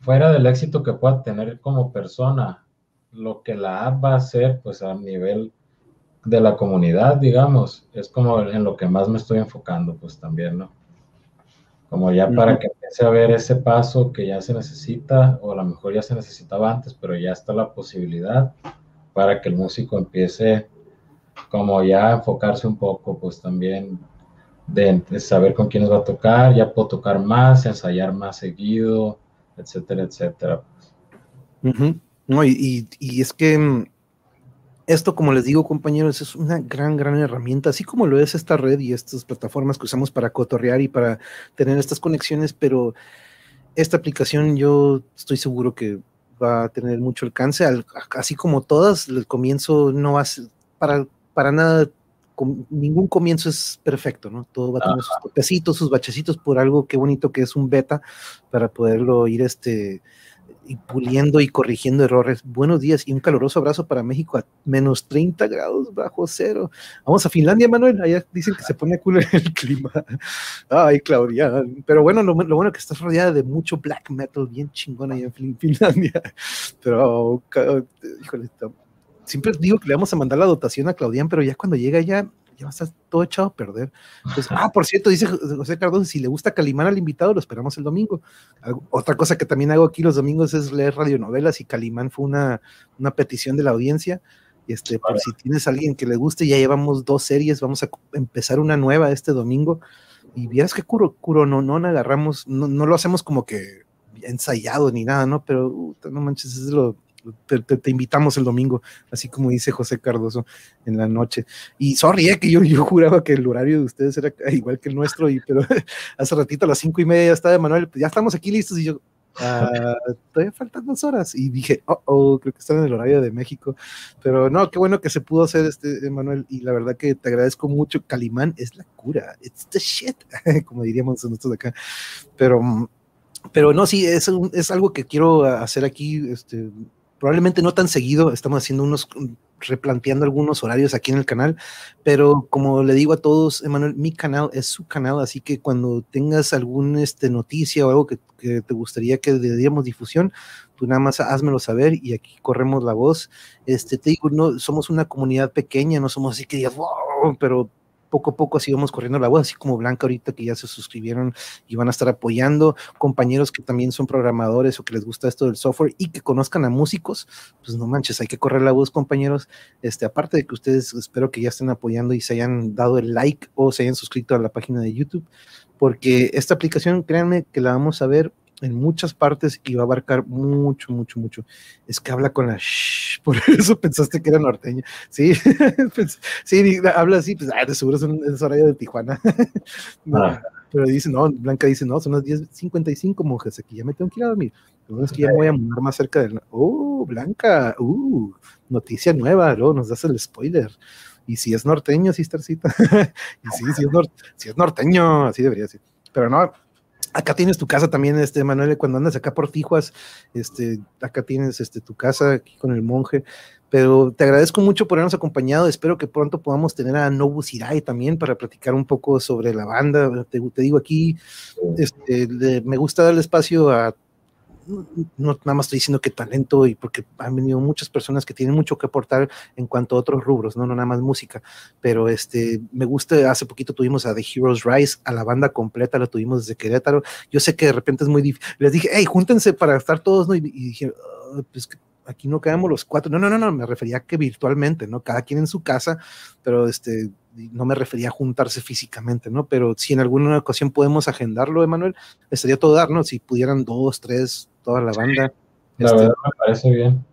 Fuera del éxito que pueda tener como persona, lo que la app va a hacer, pues a nivel de la comunidad, digamos, es como en lo que más me estoy enfocando, pues también, ¿no? Como ya para que empiece a ver ese paso que ya se necesita, o a lo mejor ya se necesitaba antes, pero ya está la posibilidad para que el músico empiece como ya a enfocarse un poco, pues también de, saber con quiénes va a tocar, ya puedo tocar más, ensayar más seguido, etcétera, etcétera. No, y, es que mm, esto, como les digo, compañeros, es una gran, gran herramienta, así como lo es esta red y estas plataformas que usamos para cotorrear y para tener estas conexiones, pero esta aplicación yo estoy seguro que va a tener mucho alcance, así como todas, el comienzo no va a ser para, para nada ningún comienzo es perfecto, ¿no? Todo va a tener sus toquecitos, sus bachecitos por algo qué bonito que es un beta para poderlo ir este y puliendo y corrigiendo errores. Buenos días y un caluroso abrazo para México a menos 30 grados bajo cero. Vamos a Finlandia, Manuel. Allá dicen que se pone cool el clima. Ay, Claudia. Pero bueno, lo, bueno es que estás rodeada de mucho black metal bien chingón allá en Finlandia. Pero, híjole, siempre digo que le vamos a mandar la dotación a Claudian, pero ya cuando llega ya, ya va a estar todo echado a perder. ah, por cierto, dice José Cardoso, si le gusta Calimán al invitado, lo esperamos el domingo. Otra cosa que también hago aquí los domingos es leer radionovelas y Calimán fue una, una petición de la audiencia. Este, por si tienes a alguien que le guste, ya llevamos dos series, vamos a empezar una nueva este domingo. Y vieras que curo, curo no, no agarramos, no, no lo hacemos como que ensayado ni nada, ¿no? Pero no manches, es lo, te, invitamos el domingo, así como dice José Cardoso en la noche. Y sorry, eh, que yo, juraba que el horario de ustedes era igual que el nuestro, y, pero hace ratito a las cinco y media ya está Manuel, pues ya estamos aquí listos y yo, ah, todavía faltan dos horas. Y dije, oh, oh, creo que están en el horario de México. Pero no, qué bueno que se pudo hacer este, Manuel. Y la verdad que te agradezco mucho. Calimán es la cura. It's the shit, como diríamos nosotros acá. Pero, pero no, sí, es, es algo que quiero hacer aquí. Este, probablemente no tan seguido, estamos haciendo unos, replanteando algunos horarios aquí en el canal, pero como le digo a todos, Emanuel, mi canal es su canal, así que cuando tengas alguna este, noticia o algo que, te gustaría que le diéramos difusión, tú nada más házmelo saber y aquí corremos la voz. Este, te digo, no, somos una comunidad pequeña, no somos así que digas, wow, pero poco a poco así vamos corriendo la voz, así como Blanca ahorita que ya se suscribieron y van a estar apoyando, compañeros que también son programadores o que les gusta esto del software y que conozcan a músicos, pues no manches, hay que correr la voz, compañeros. Este, aparte de que ustedes espero que ya estén apoyando y se hayan dado el like o se hayan suscrito a la página de YouTube, porque esta aplicación, créanme que la vamos a ver en muchas partes y va a abarcar mucho, mucho, mucho. Es que habla con la shh, por eso pensaste que era norteña. Sí, sí, habla así, pues ah, de seguro es horario de Tijuana. Ah. Pero dice, no, Blanca dice, no, son las 10.55 monjes, aquí ya me tengo que ir a dormir. es que ya me voy a mudar más cerca del... Oh, Blanca, uh, noticia nueva, luego nos das el spoiler. Y si es norteño, sí, Starcita. y sí, sí es, si es norteño, así debería ser. Pero no, acá tienes tu casa también, este Manuel, cuando andas acá por Tijuas, este, acá tienes este, tu casa aquí con el monje. Pero te agradezco mucho por habernos acompañado. Espero que pronto podamos tener a Nobu Sirai también para platicar un poco sobre la banda. Te, digo aquí, este, me gusta darle espacio a no nada más estoy diciendo que talento y porque han venido muchas personas que tienen mucho que aportar en cuanto a otros rubros, no, no nada más música, pero este, me gusta, hace poquito tuvimos a The Heroes Rise, a la banda completa, la tuvimos desde Querétaro, yo sé que de repente es muy difícil, les dije, hey, júntense para estar todos, ¿no? Y, dije, ah, pues aquí no quedamos los cuatro, no, no, no, no, me refería a que virtualmente, ¿no? Cada quien en su casa, pero este, no me refería a juntarse físicamente, ¿no? Pero si en alguna ocasión podemos agendarlo, Emanuel, estaría todo dar, ¿no? Si pudieran dos, tres, toda la banda. La este, verdad me parece bien.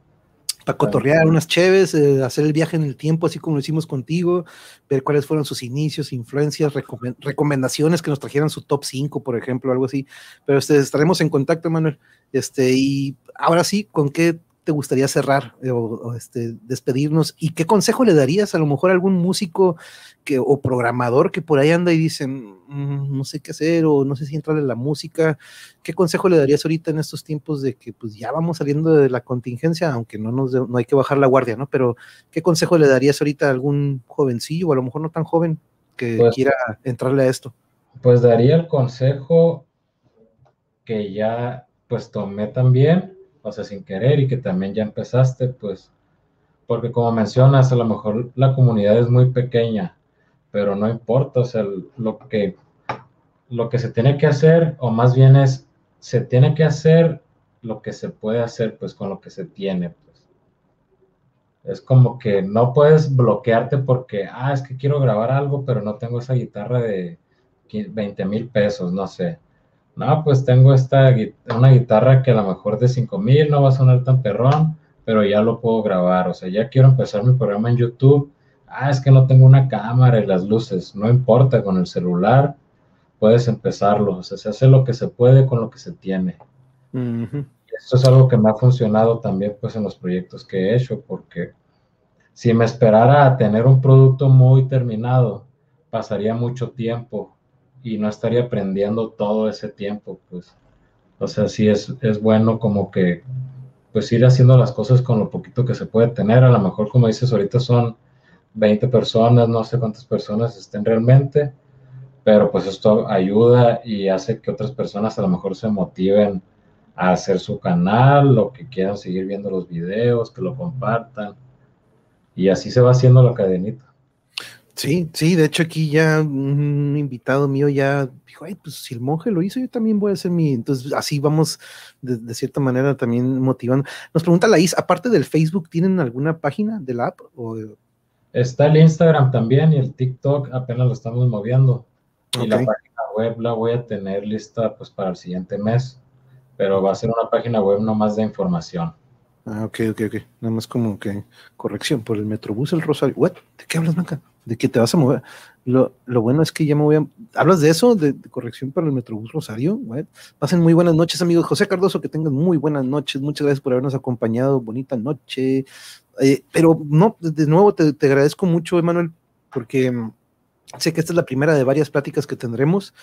Para cotorrear unas cheves, eh, hacer el viaje en el tiempo, así como lo hicimos contigo, ver cuáles fueron sus inicios, influencias, recomendaciones que nos trajeran su top 5, por ejemplo, algo así. Pero este, estaremos en contacto, Emanuel. Este, y ahora sí, ¿con qué te gustaría cerrar eh, o, este, despedirnos? ¿Y qué consejo le darías a lo mejor a algún músico que, o programador que por ahí anda y dice, mm, no sé qué hacer o no sé si entrarle en la música? ¿Qué consejo le darías ahorita en estos tiempos de que pues ya vamos saliendo de la contingencia, aunque no, nos no hay que bajar la guardia, ¿no? Pero ¿qué consejo le darías ahorita a algún jovencillo o a lo mejor no tan joven que pues quiera entrarle a esto? Pues daría el consejo que ya pues tomé también o sea, sin querer y que también ya empezaste, pues, porque como mencionas, a lo mejor la comunidad es muy pequeña, pero no importa, o sea, lo que, lo que se tiene que hacer, o más bien es, se tiene que hacer lo que se puede hacer, pues, con lo que se tiene, pues. Es como que no puedes bloquearte porque, ah, es que quiero grabar algo, pero no tengo esa guitarra de 20 mil pesos, no sé no, pues tengo esta una guitarra que a lo mejor de 5000 no va a sonar tan perrón, pero ya lo puedo grabar. O sea, ya quiero empezar mi programa en YouTube. Ah, es que no tengo una cámara y las luces. No importa, con el celular puedes empezarlo. O sea, se hace lo que se puede con lo que se tiene. Esto es algo que me ha funcionado también pues en los proyectos que he hecho, porque si me esperara a tener un producto muy terminado, pasaría mucho tiempo y no estaría aprendiendo todo ese tiempo, pues. O sea, sí es, es bueno como que, pues ir haciendo las cosas con lo poquito que se puede tener. A lo mejor, como dices, ahorita son 20 personas, no sé cuántas personas estén realmente, pero pues esto ayuda y hace que otras personas a lo mejor se motiven a hacer su canal o que quieran seguir viendo los videos, que lo compartan. Y así se va haciendo la cadenita. Sí, sí, de hecho aquí ya un invitado mío ya dijo, ay, pues si el monje lo hizo, yo también voy a hacer mi, entonces así vamos de, cierta manera también motivando. Nos pregunta la Is, aparte del Facebook, ¿tienen alguna página de la app? O... Está el Instagram también y el TikTok apenas lo estamos moviendo. Y la página web la voy a tener lista pues para el siguiente mes, pero va a ser una página web no más de información. Ah, ok, ok, ok. Nada más como que corrección por el Metrobús El Rosario. ¿What? ¿De qué hablas, Blanca? De que te vas a mover. Lo, bueno es que ya me voy a... ¿Hablas de eso? ¿De, corrección para el Metrobús Rosario? Pasen muy buenas noches, amigos. José Cardoso, que tengan muy buenas noches. Muchas gracias por habernos acompañado. Bonita noche. Eh, pero no, de nuevo te, agradezco mucho, Emanuel, porque mm, sé que esta es la primera de varias pláticas que tendremos.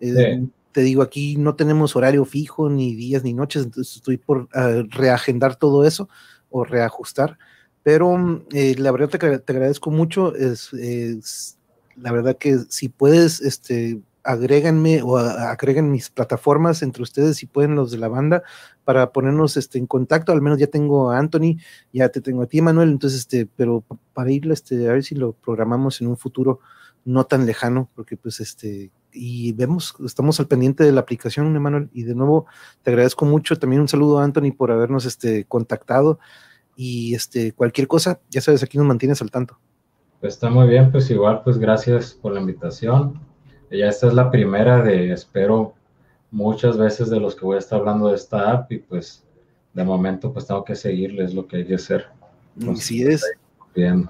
Eh, te digo, aquí no tenemos horario fijo, ni días, ni noches, entonces estoy por eh, reagendar todo eso o reajustar. Pero eh, la verdad te, te, agradezco mucho. Es, la verdad que si puedes, este, agréganme o agreguen mis plataformas entre ustedes si pueden los de la banda para ponernos este, en contacto. Al menos ya tengo a Anthony, ya te tengo a ti, Manuel. Entonces, este, pero para ir este, a ver si lo programamos en un futuro no tan lejano, porque pues este, y vemos, estamos al pendiente de la aplicación, Emanuel, y de nuevo te agradezco mucho. También un saludo a Anthony por habernos este, contactado y este, cualquier cosa, ya sabes, aquí nos mantienes al tanto. Pues está muy bien, pues igual, pues gracias por la invitación. Ya esta es la primera de, espero, muchas veces de los que voy a estar hablando de esta app y pues de momento pues tengo que seguirles lo que hay que hacer. Así es. Bien.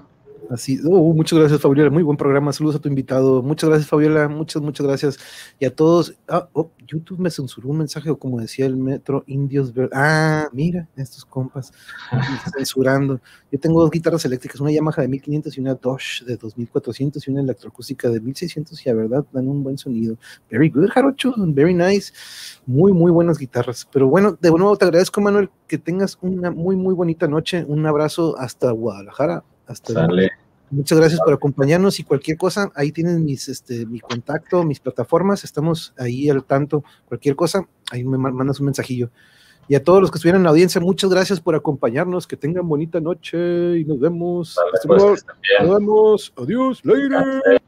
Así, oh, muchas gracias, Fabiola. Muy buen programa. Saludos a tu invitado. Muchas gracias, Fabiola. Muchas, muchas gracias. Y a todos. Ah, oh, YouTube me censuró un mensaje, como decía el metro, Indios. Ah, mira, estos compas censurando. Yo tengo dos guitarras eléctricas, una Yamaha de 1500 y una Dodge de 2400 y una electroacústica de 1600. Y la verdad, dan un buen sonido. Very good, Jarocho. Very nice. Muy, muy buenas guitarras. Pero bueno, de nuevo te agradezco, Manuel, que tengas una muy, muy bonita noche. Un abrazo hasta Guadalajara. Hasta Muchas gracias por acompañarnos y cualquier cosa, ahí tienen mis, este, mi contacto, mis plataformas, estamos ahí al tanto. Cualquier cosa, ahí me mandas un mensajillo. Y a todos los que estuvieron en la audiencia, muchas gracias por acompañarnos, que tengan bonita noche y nos vemos. Pues, nos vemos, adiós, later.